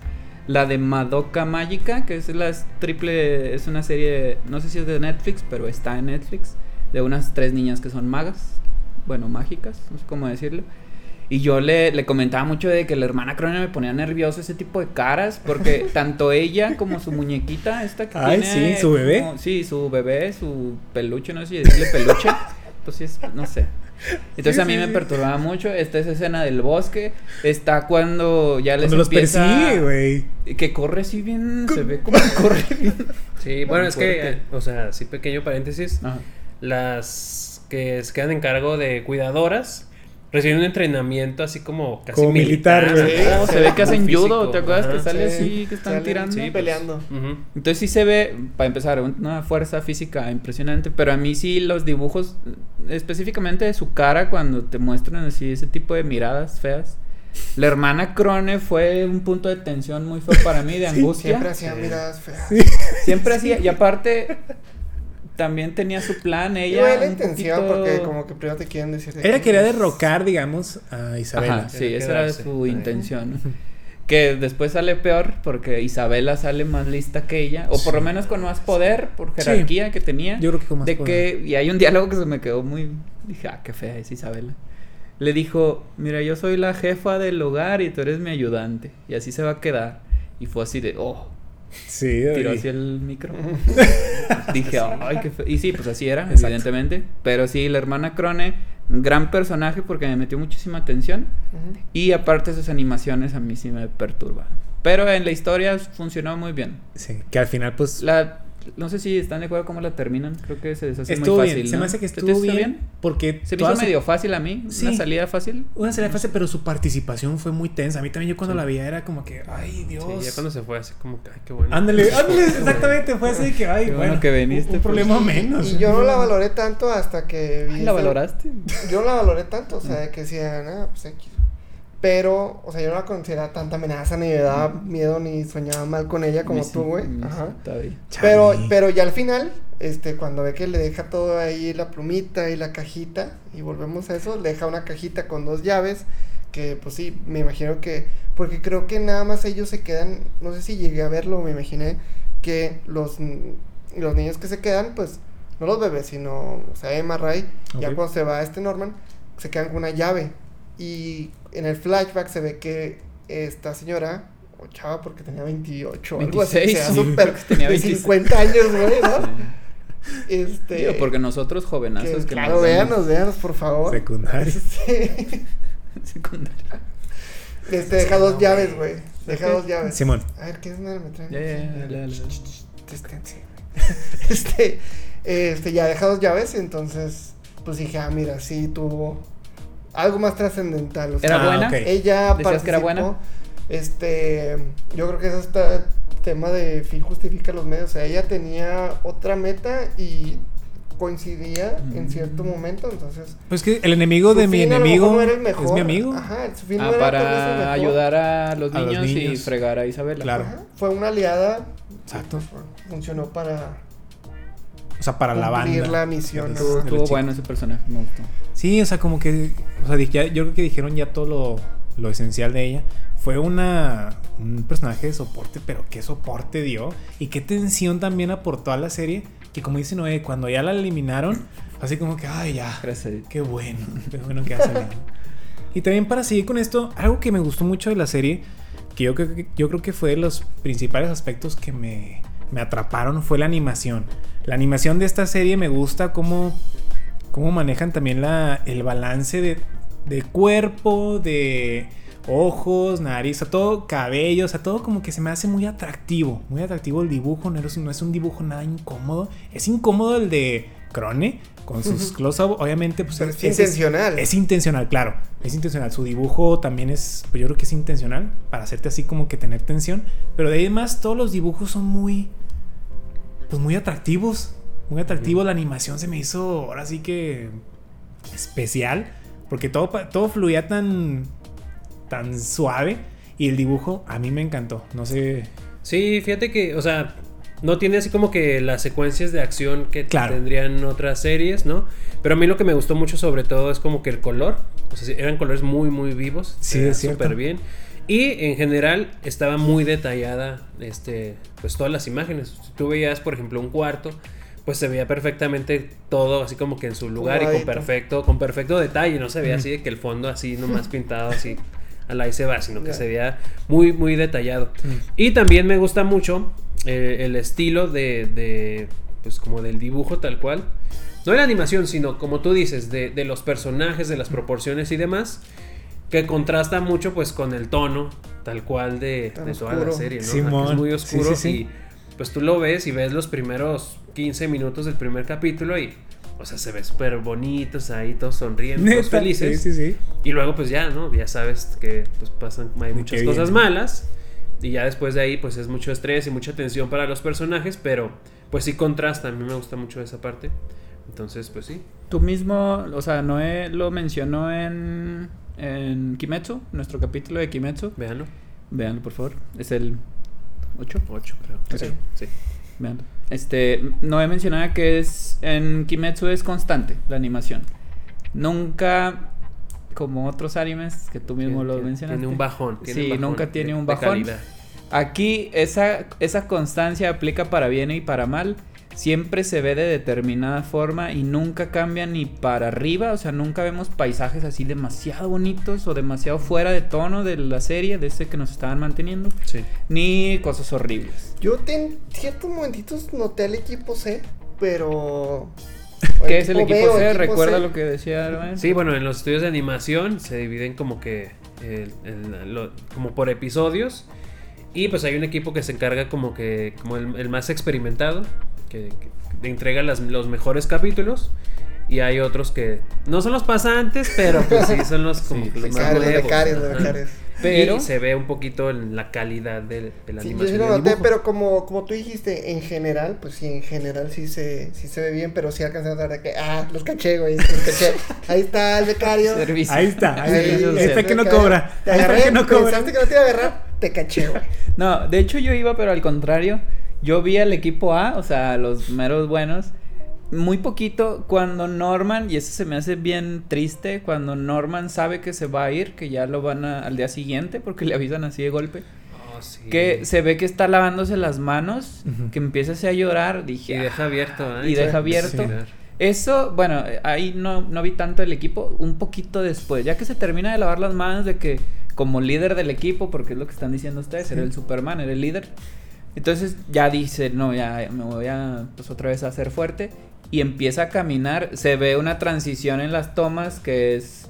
La de Madoka Mágica, que es la triple, es una serie, no sé si es de Netflix, pero está en Netflix, de unas tres niñas que son magas, bueno, mágicas, no sé cómo decirlo. Y yo le, le comentaba mucho de que la hermana Cronia me ponía nervioso ese tipo de caras, porque tanto ella como su muñequita, esta que Ay, tiene. sí, ¿su bebé? como- sí, su bebé, su peluche, no sé si decirle peluche. Pues sí, es, no sé. Entonces Sí, a mí sí, me perturbaba mucho. Está esa escena del bosque. Está cuando ya les Cuando los empieza... persigue, güey. Que corre así bien. Se ve como corre bien. Sí, bueno, Muy es que, fuerte. o sea, sí, pequeño paréntesis. Ajá. Las que se quedan en cargo de cuidadoras reciben un entrenamiento así como casi Como militar, militar. güey. ajá, Oh, se ve que hacen judo. ¿Te acuerdas ajá. que sale Sí, así? Que están salen, tirando. sí, pues. peleando. Ujú. Entonces sí se ve, para empezar, una fuerza física impresionante, pero a mí sí los dibujos, específicamente de su cara, cuando te muestran así ese tipo de miradas feas. La hermana Crone fue un punto de tensión muy feo para mí, de angustia. Siempre hacía Sí. miradas feas. Siempre hacía, y aparte también tenía su plan, ella. Un intención, poquito- porque como que primero te quieren decir. de que- quería derrocar, digamos, a Isabela. Ajá, sí, esa era su intención. Que después sale peor porque Isabela sale más lista que ella, o por lo menos con más poder por Sí. jerarquía que tenía. Yo creo que con más de poder. que y hay un diálogo que se me quedó muy dije ah qué fea es Isabela le dijo mira yo soy la jefa del hogar y tú eres mi ayudante y así se va a quedar y fue así de oh Sí, tiró hacia el micro. Dije ay qué feo y sí pues así era Exacto. evidentemente. Pero sí la hermana Crone un gran personaje porque me metió muchísima atención. Ujú. y aparte sus animaciones a mí sí me perturban. Pero en la historia funcionó muy bien. Sí, que al final, pues. la no sé si están de acuerdo cómo la terminan creo que se deshace estuvo muy bien. fácil Se ¿no? me hace que ¿Se te estuvo bien, Porque. Se me hizo su- medio fácil a mí. Sí. Una salida fácil. Una salida fácil, pero su participación fue muy tensa. A mí también, yo cuando Sí. la veía era como que, ay, Dios. Sí, ya cuando se fue así como que, ay, qué bueno. Ándale, ándale, exactamente. Fue así que, ay, Qué bueno bueno. que viniste, Un, un pues. problema menos. Y yo no la valoré tanto hasta que vi. Ay, ¿La valoraste? Yo no la valoré tanto, o sea, de que decía, nada, pues X. Pero, o sea, yo no la consideraba tanta amenaza, ni me daba miedo, ni soñaba mal con ella como Sí, tú, güey. sí, Ajá. Pero, pero ya al final, este, cuando ve que le deja todo ahí la plumita y la cajita, y volvemos a eso, le deja una cajita con dos llaves, que pues sí, me imagino que, porque creo que nada más ellos se quedan, no sé si llegué a verlo, me imaginé que los, los niños que se quedan, pues, no los bebés, sino, o sea, Emma Ray, ya cuando se va este Norman, se quedan con una llave, y en el flashback se ve que esta señora, o chava porque tenía 28 o algo así, 26, o sea, sí. súper, Tenía de 26. 50 años, güey, ¿no? Este. Digo, porque nosotros jovenazos que, que, claro, nos véanos, véanos, por favor. Secundaria. Sí. secundaria. Este, deja dos llaves, güey. Deja dos llaves. Simón. A ver, ¿qué es una me trae? Ya, ya, ya. Este, este, ya deja dos llaves, entonces, pues dije, ah, mira, sí tuvo algo más trascendental. o sea, ¿Era Ah, buena? Ella ¿Decías que era buena? participó, Este, yo creo que eso está tema de fin justifica los medios. O sea, ella tenía otra meta y coincidía en cierto Mm. momento, entonces. Pues que el enemigo de mi enemigo mejor no era el es mejor. mi amigo. Ajá, su fin Ah, no era el para mejor. ayudar a los, A los niños y fregar a Isabela. Claro. Ajá, Fue una aliada. Exacto. funcionó para O sea, para la banda. cumplir la misión. Estuvo chicos. bueno ese personaje, me gustó. Sí, o sea, como que. O sea, ya- yo creo que dijeron ya todo lo, lo esencial de ella. Fue una un personaje de soporte, pero qué soporte dio. Y qué tensión también aportó a la serie. Que como dice Noé, cuando ya la eliminaron, así como que, ay, ya. Gracias. Qué bueno, qué bueno que. Y también para seguir con esto, algo que me gustó mucho de la serie, que yo creo que, yo creo que fue de los principales aspectos que me, me atraparon, fue la animación. La animación de esta serie me gusta cómo, cómo manejan también la, el balance de, de cuerpo, de ojos, nariz, o sea, todo cabello, o sea, todo como que se me hace muy atractivo, muy atractivo el dibujo, no es, no es un dibujo nada incómodo, es incómodo el de Crone, con sus close-up, obviamente, pues es intencional. es intencional, claro. Es intencional. Su dibujo también es, pues yo creo que es intencional para hacerte así como que tener tensión. Pero de ahí más todos los dibujos son muy, pues muy atractivos. Muy atractivos. La animación se me hizo ahora sí que especial. Porque todo, todo fluía tan, tan suave. Y el dibujo a mí me encantó. No sé. Sí, fíjate que, o sea, no tiene así como que las secuencias de acción que Claro. tendrían otras series, ¿no? Pero a mí lo que me gustó mucho sobre todo es como que el color, o sea, eran colores muy, muy vivos. Sí. Súper bien. Y en general estaba muy detallada, este, pues todas las imágenes. Si tú veías, por ejemplo, un cuarto, pues se veía perfectamente todo así como que en su lugar y con perfecto, con perfecto detalle. No se veía así de que el fondo así nomás pintado así a la y se va, sino que se veía muy, muy detallado. Mm. Y también me gusta mucho eh, el estilo de, de, pues como del dibujo tal cual. no de la animación, sino como tú dices, de, de los personajes, de las proporciones y demás, que contrasta mucho pues con el tono tal cual de, de toda la oscuro. serie, ¿no? Es muy Sí, oscuro sí, sí. y pues tú lo ves y ves los primeros 15 minutos del primer capítulo y, o sea, se ve súper bonitos ahí, todos sonriendo, todos felices. Sí, sí, sí. Y luego pues ya, ¿no? Ya sabes que pues pasan, hay muchas qué cosas bien. malas. Y ya después de ahí pues es mucho estrés y mucha tensión para los personajes, pero pues sí contrasta, a mí me gusta mucho esa parte. Entonces pues sí. Tú mismo, o sea, Noé lo mencionó en, en Kimetsu, nuestro capítulo de Kimetsu. Véanlo. Véanlo, por favor. Es el 8. 8 creo. Sí. Este, Noé mencionaba que es en Kimetsu es constante la animación. Nunca como otros animes que tú mismo lo mencionaste. Tiene un bajón. tiene Sí, un bajón nunca tiene de- un bajón. Aquí esa, esa constancia aplica para bien y para mal. Siempre se ve de determinada forma y nunca cambia ni para arriba. O sea, nunca vemos paisajes así demasiado bonitos o demasiado fuera de tono de la serie, de ese que nos estaban manteniendo. Sí. Ni cosas horribles. Yo en ciertos momentitos noté al equipo C, pero. ¿Qué es el equipo B C? equipo ¿Recuerda C. lo que decía Rubén? Sí, bueno, en los estudios de animación se dividen como que el- el- lo- como por episodios y pues hay un equipo que se encarga como que como el, el más experimentado que, que entrega las- los mejores capítulos y hay otros que no son los pasantes, pero pues sí son los como Sí, que los más nuevos. Pero- y se ve un poquito en la calidad de, de la Sí, yo animación. sí lo noté, pero como, como tú dijiste, en general, pues sí, en general sí se, sí se ve bien, pero sí alcancé a de que, ah, los caché, güey, los caché. Ahí está el becario. Servicio. Ahí está. Ahí, Ahí, está social. que no cobra. Te Ahí está agarré, que no cobra. pensaste que no te iba a agarrar, te caché, güey. No, de hecho yo iba, pero al contrario. Yo vi al equipo A, o sea, los meros buenos, muy poquito cuando Norman, y eso se me hace bien triste, cuando Norman sabe que se va a ir, que ya lo van a- al día siguiente, porque le avisan así de golpe, Oh, sí. que se ve que está lavándose las manos, que empieza así a llorar, dije... y deja "Ah". abierto. ¿eh? y deja abierto. Sí. Eso, bueno, ahí no, no vi tanto el equipo, un poquito después, ya que se termina de lavar las manos de que como líder del equipo, porque es lo que están diciendo ustedes, era el Superman, era el líder. Entonces ya dice, no, ya me voy a pues otra vez a hacer fuerte y empieza a caminar, se ve una transición en las tomas que es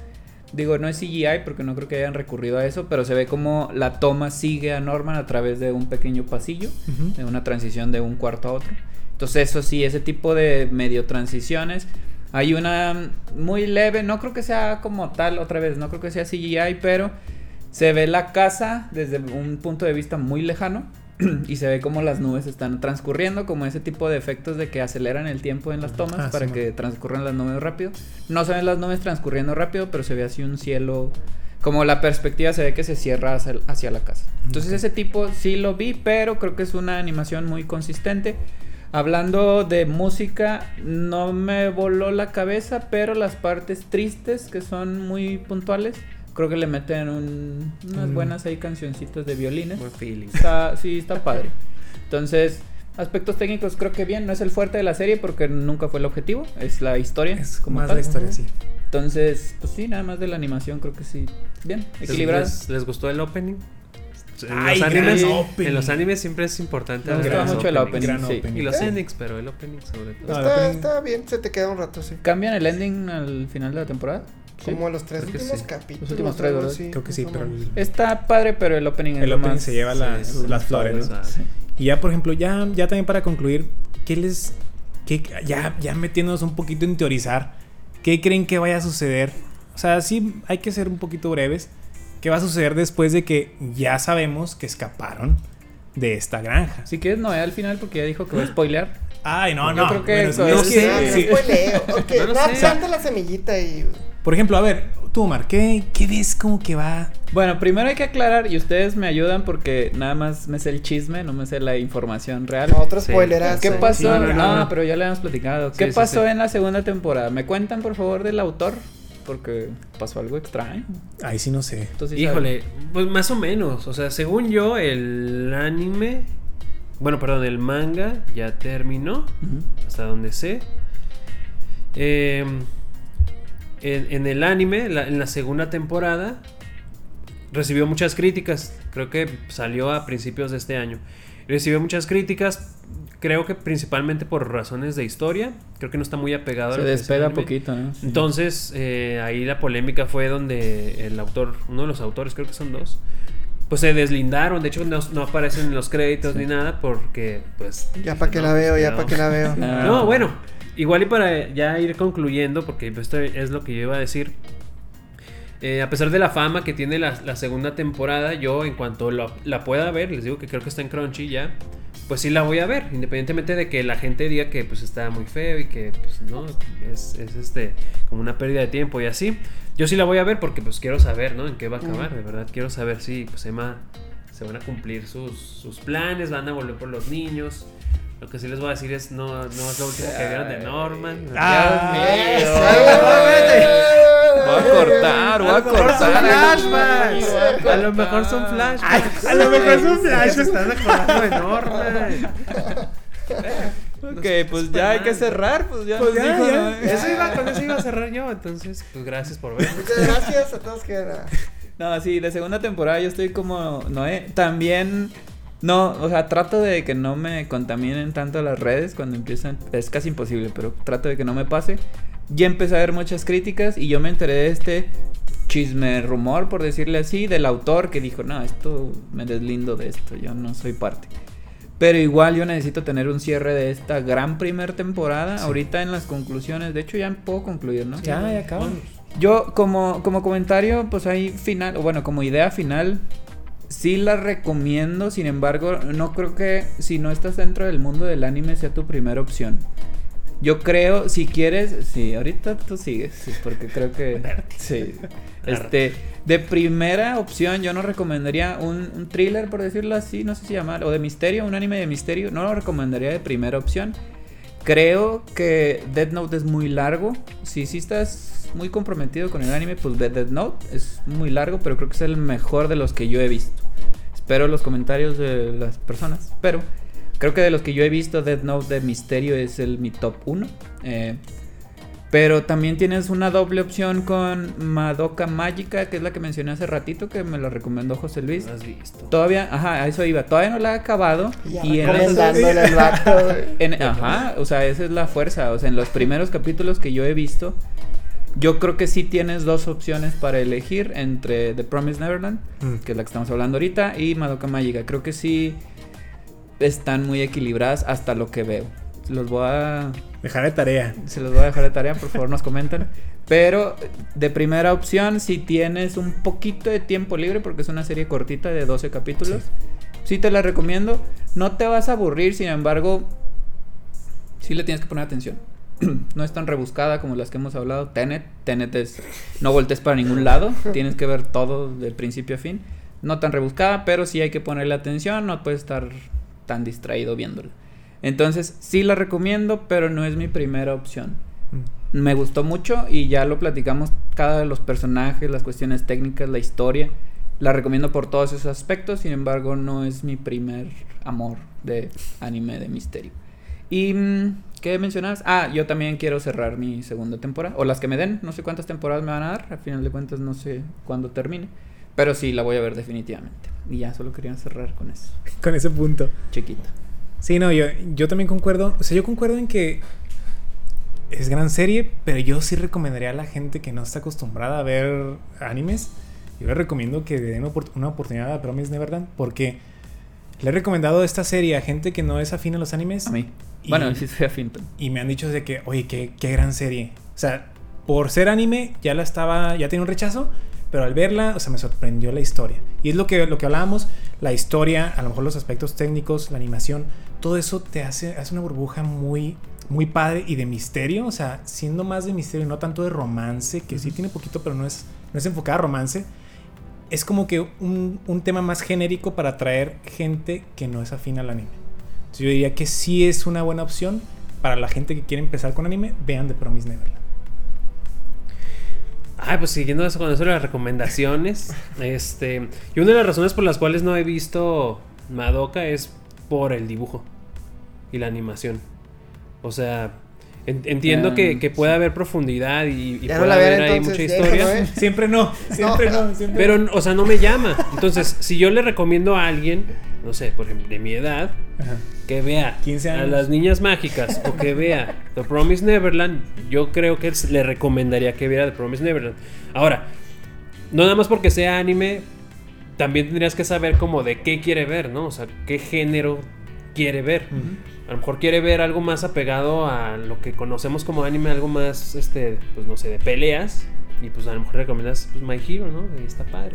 digo, no es CGI porque no creo que hayan recurrido a eso, pero se ve como la toma sigue a Norman a través de un pequeño pasillo de una transición de un cuarto a otro. Entonces, eso sí, ese tipo de medio transiciones. Hay una muy leve, no creo que sea como tal, otra vez, no creo que sea CGI, pero se ve la casa desde un punto de vista muy lejano y se ve como las nubes están transcurriendo, como ese tipo de efectos de que aceleran el tiempo en las tomas Ah, para sí, que transcurran las nubes rápido. No se ven las nubes transcurriendo rápido, pero se ve así un cielo, como la perspectiva se ve que se cierra hacia, hacia la casa. Entonces Ok. ese tipo sí lo vi, pero creo que es una animación muy consistente. Hablando de música, no me voló la cabeza, pero las partes tristes que son muy puntuales, creo que le meten un- unas Mm. buenas ahí cancioncitas de violines. Buen feeling. Está, sí, está padre. Entonces, aspectos técnicos creo que bien, no es el fuerte de la serie porque nunca fue el objetivo, es la historia. Es como más tal. la historia, sí. Entonces, pues sí, nada más de la animación creo que sí. Bien, ¿Les- equilibrada. ¿Les, les gustó el opening? En, Ay, los animes, opening. en los animes siempre es importante. Me gustaba mucho el opening, Gran sí. opening. Y los endings, pero el opening sobre todo. Está, está bien, se te queda un rato, sí. ¿Cambian el ending al final de la temporada? Sí. Como los tres últimos sí. capítulos. Los últimos tres, ¿verdad? así, Creo que sí, pero el, Está padre, pero el opening es el opening más- se lleva la- sí, las flores, ¿no? Sí. Y ya, por ejemplo, ya, ya también para concluir, ¿qué les. Qué, ya, ya metiéndonos un poquito en teorizar, ¿qué creen que vaya a suceder? O sea, sí hay que ser un poquito breves. ¿Qué va a suceder después de que ya sabemos que escaparon de esta granja? Si quieres, no, al final porque ya dijo que va a spoilear. Ay, no, Yo no. creo que bueno, eso es es- No, que- no, no sí. spoileo. Ok, No sé. planta la semillita y. Por ejemplo, a ver, tú, Omar, ¿qué, qué ves como que va? Bueno, primero hay que aclarar y ustedes me ayudan porque nada más me sé el chisme, no me sé la información real. No, otro Sí. spoilerazo. ¿Qué pasó? No, no, no, ah, no. pero ya le hemos platicado. Sí, ¿Qué sí, pasó sí. en la segunda temporada? ¿Me cuentan, por favor, del autor? Porque pasó algo extraño. Ahí sí no sé. Entonces, Híjole, pues más o menos. O sea, según yo, el anime. Bueno, perdón, el manga ya terminó. Hasta donde sé. Eh, en, en el anime, la- en la segunda temporada, recibió muchas críticas. Creo que salió a principios de este año. Recibió muchas críticas, creo que principalmente por razones de historia. Creo que no está muy apegado a Se es el despega poquito, ¿no? Sí. Entonces, eh, ahí la polémica fue donde el autor, uno de los autores, creo que son dos, pues se deslindaron. De hecho, no, no aparecen en los créditos Sí. ni nada porque, pues. Ya para que no, la veo, ya no. para que la veo. Ah. No, bueno, igual y para ya ir concluyendo, porque esto es lo que yo iba a decir. Eh, a pesar de la fama que tiene la, la segunda temporada, yo en cuanto lo- la pueda ver, les digo que creo que está en Crunchy ya, pues sí la voy a ver, independientemente de que la gente diga que pues está muy feo y que pues no, es, es, este como una pérdida de tiempo y así. Yo sí la voy a ver porque pues quiero saber, ¿no? En qué va a acabar, de verdad quiero saber si pues Emma se van a cumplir sus, sus planes, van a volver por los niños. Lo que sí les voy a decir es no, no es lo último que vieron de Norman. Ah, Voy a cortar, voy a cortar. A lo mejor son flashbacks. a lo mejor son flashbacks. están acordando de Norman. Ok, pues ya hay que cerrar, pues ya. Pues ya, dijo, ya. ¿no? Eso iba, con eso iba a cerrar yo. Entonces, pues gracias por ver. Muchas gracias a todos que era. No, sí, de segunda temporada yo estoy como Noé. También, no, o sea, trato de que no me contaminen tanto las redes cuando empiezan. Es casi imposible, pero trato de que no me pase. Ya empecé a ver muchas críticas y yo me enteré de este chisme rumor, por decirle así, del autor que dijo, no, esto me deslindo de esto, yo no soy parte. Pero igual yo necesito tener un cierre de esta gran primer temporada. Ahorita en las conclusiones, de hecho ya puedo concluir, ¿no? Ya, ya acabamos. Yo como, como comentario, pues ahí final, o bueno, como idea final, sí la recomiendo, sin embargo, no creo que si no estás dentro del mundo del anime sea tu primera opción. Yo creo, si quieres, sí, ahorita tú sigues, sí, porque creo que... Sí. Este, de primera opción yo no recomendaría un, un thriller, por decirlo así, no sé si llamar, o de misterio, un anime de misterio, no lo recomendaría de primera opción. Creo que Death Note es muy largo. Si sí estás muy comprometido con el anime, pues ve Death Note. Es muy largo, pero creo que es el mejor de los que yo he visto. Espero los comentarios de las personas. Pero creo que de los que yo he visto, Death Note de misterio es el mi top 1. pero también tienes una doble opción con Madoka Mágica, que es la que mencioné hace ratito, que me la recomendó José Luis. No has visto. Todavía, ajá, a eso iba. Todavía no la he acabado. Ya y en güey. en- ajá, o sea, esa es la fuerza. O sea, en los primeros capítulos que yo he visto, yo creo que sí tienes dos opciones para elegir entre The Promised Neverland, Mm. que es la que estamos hablando ahorita, y Madoka Mágica. Creo que sí están muy equilibradas hasta lo que veo. Los voy a Dejar de tarea. se los voy a dejar de tarea, por favor nos comentan. Pero de primera opción, si tienes un poquito de tiempo libre, porque es una serie cortita de 12 capítulos, sí, te la recomiendo. No te vas a aburrir, sin embargo, sí le tienes que poner atención. no es tan rebuscada como las que hemos hablado. Tenet, Tenet es no voltees para ningún lado, tienes que ver todo de principio a fin. No tan rebuscada, pero sí hay que ponerle atención, no puedes estar tan distraído viéndola. Entonces, sí la recomiendo, pero no es mi primera opción. Mm. Me gustó mucho y ya lo platicamos cada de los personajes, las cuestiones técnicas, la historia. La recomiendo por todos esos aspectos, sin embargo, no es mi primer amor de anime de misterio. Y mm, ¿qué mencionabas? Ah, yo también quiero cerrar mi segunda temporada o las que me den, no sé cuántas temporadas me van a dar, al final de cuentas no sé cuándo termine, pero sí la voy a ver definitivamente. Y ya solo quería cerrar con eso. Con ese punto. Chiquito. Sí, no, yo, yo también concuerdo. O sea, yo concuerdo en que es gran serie, pero yo sí recomendaría a la gente que no está acostumbrada a ver animes. Yo le recomiendo que den una oportunidad a Promise Neverland porque le he recomendado esta serie a gente que no es afín a los animes. A mí. Y- Bueno, sí soy afín. Y me han dicho de que, oye, qué, qué gran serie. O sea, por ser anime ya la estaba, ya tenía un rechazo, pero al verla, o sea, me sorprendió la historia. Y es lo que, lo que hablábamos, la historia, a lo mejor los aspectos técnicos, la animación, todo eso te hace, hace una burbuja muy, muy padre y de misterio, o sea, siendo más de misterio, no tanto de romance, que sí tiene poquito, pero no es, no es enfocada a romance. Es como que un, un tema más genérico para atraer gente que no es afín al anime. Entonces yo diría que sí es una buena opción para la gente que quiere empezar con anime, vean The Promise Neverland. Ay, pues siguiendo eso con eso de las recomendaciones. este. Y una de las razones por las cuales no he visto Madoka es por el dibujo y la animación. O sea, En- entiendo Ah, que, que puede haber profundidad y, y no la haber ahí entonces, mucha historia. ¿eh? Siempre no, siempre no, siempre Pero, o sea, no me llama. Entonces, si yo le recomiendo a alguien, no sé, por ejemplo, de mi edad, Ajá. que vea 15 a las niñas mágicas o que vea The Promise Neverland, yo creo que le recomendaría que viera The Promise Neverland. Ahora, no nada más porque sea anime, también tendrías que saber como de qué quiere ver, ¿no? O sea, qué género quiere ver. A lo mejor quiere ver algo más apegado a lo que conocemos como anime, algo más, este, pues no sé, de peleas. Y pues a lo mejor recomiendas pues, My Hero, ¿no? Y está padre.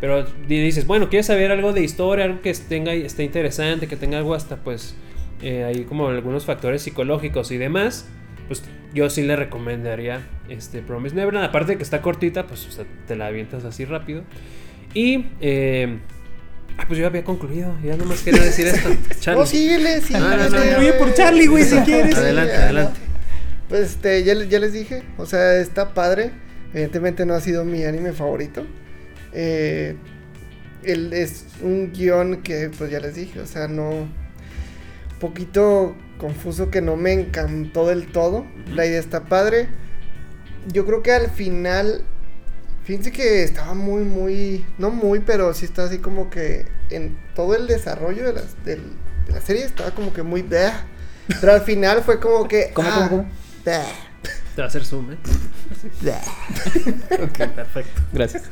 Pero di- dices, bueno, quieres saber algo de historia, algo que tenga, esté interesante, que tenga algo hasta pues eh, ahí como algunos factores psicológicos y demás. Pues yo sí le recomendaría este Promise Neverland. Aparte de que está cortita, pues o sea, te la avientas así rápido. Y eh, ah, pues yo había concluido. Ya nomás quería decir esto. Charlie. No, síguele, síguele. no, no. Concluye por Charlie, güey, si quieres. Adelante, adelante. Pues este, ya, ya les dije, o sea, está padre. Evidentemente no ha sido mi anime favorito. Eh, el- es un guion que, pues ya les dije, o sea, no. Poquito confuso que no me encantó del todo. La idea está padre. Yo creo que al final. Fíjense que estaba muy, muy. No muy, pero sí está así como que. En todo el desarrollo de, las, de la serie estaba como que muy. bleh. Pero al final fue como que. ¿Cómo, ah, cómo, cómo? bleh, Te va a hacer zoom, ¿eh? Ok, Perfecto. gracias.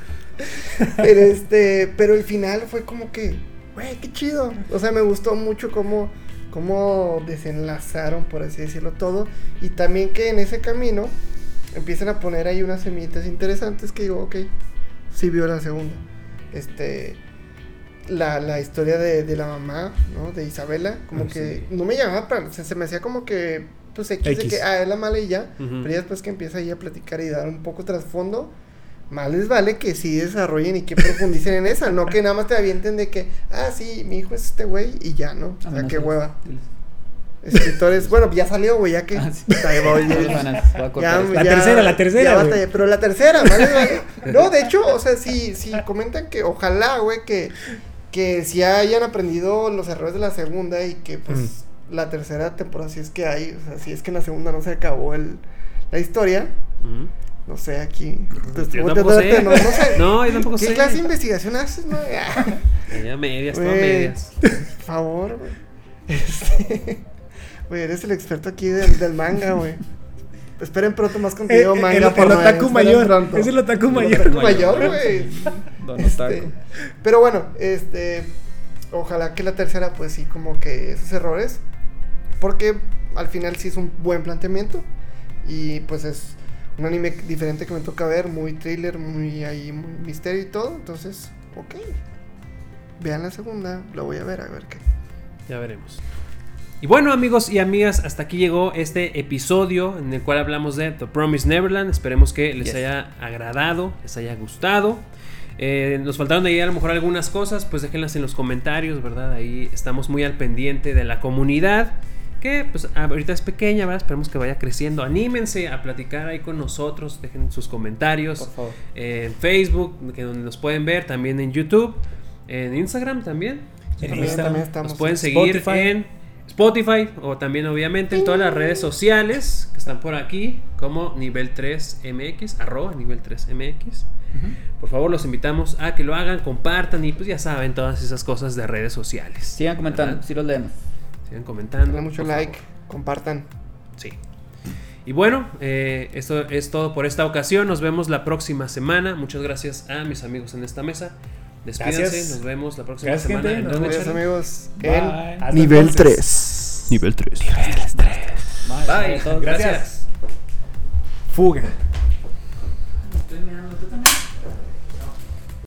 Pero este, pero el final fue como que, güey, qué chido. O sea, me gustó mucho cómo, cómo desenlazaron, por así decirlo, todo. Y también que en ese camino empiezan a poner ahí unas semillitas interesantes que digo, ok, sí vio la segunda. Este, la, la historia de, de la mamá, ¿no? De Isabela, como Ah, que sí. no me llamaba, para, se, se me hacía como que, pues X, de X. que, ah, es la mala y ya. Pero ya después que empieza ahí a platicar y dar un poco trasfondo, más les vale que sí desarrollen y que profundicen en esa, no que nada más te avienten de que, ah, sí, mi hijo es este güey y ya, ¿no? O sea, qué hueva. Escritores, bueno, ya salió, güey, ya que. Ah, sí. Voy, a ya- esto. La tercera, la tercera, ya batallé, pero la tercera, les vale. No, de hecho, o sea, sí, sí, comentan que ojalá, güey, que, que si hayan aprendido los errores de la segunda y que, pues, la tercera temporada, si es que hay, o sea, si es que en la segunda no se acabó el, la historia, no sé, aquí. Yo te- tampoco te- sé. no, no sé. No, yo tampoco ¿Qué sé. clase de investigación haces, no? Ya medias, todo medias. Por favor, güey. Este, Güey, eres el experto aquí del, del manga, güey. Esperen pronto más Eh, contenido eh, manga el, por el otaku mayor. pronto. Es el otaku El mayor. otaku mayor, güey. Don Este, Otaku. pero bueno, este. Ojalá que la tercera, pues sí, como que esos errores. Porque al final sí es un buen planteamiento. Y pues es un anime diferente que me toca ver. Muy thriller, muy ahí, muy misterio y todo. Entonces, ok. Vean la segunda, la voy a ver, a ver qué. Ya veremos. Y bueno, amigos y amigas, hasta aquí llegó este episodio en el cual hablamos de The Promise Neverland. Esperemos que les Yes. haya agradado, les haya gustado. Eh, nos faltaron ahí a lo mejor algunas cosas, pues déjenlas en los comentarios, ¿verdad? Ahí estamos muy al pendiente de la comunidad, pues ahorita es pequeña, ¿verdad? Esperemos que vaya creciendo. Anímense a platicar ahí con nosotros, dejen sus comentarios Por favor. eh, en Facebook, que donde nos pueden ver, también en YouTube, en Instagram también. En También, Instagram. también estamos. Nos pueden en- seguir Spotify. en Spotify o también obviamente en todas las redes sociales que están por aquí como nivel 3 MX, arroba nivel 3 MX. Por favor, los invitamos a que lo hagan, compartan y pues ya saben todas esas cosas de redes sociales. Sigan comentando, ¿Verdad? si los leemos. Sigan comentando. Denle mucho like, favor. compartan. Sí. Y bueno, eh, esto es todo por esta ocasión. Nos vemos la próxima semana. Muchas gracias a mis amigos en esta mesa. Despídense. Gracias. Nos vemos la próxima Gracias, semana. gente. ¿En Nos dónde, Adiós, Charlie? amigos. Bye. En Hasta nivel entonces. 3. Nivel 3. Bye. Bye. Gracias. Fuga.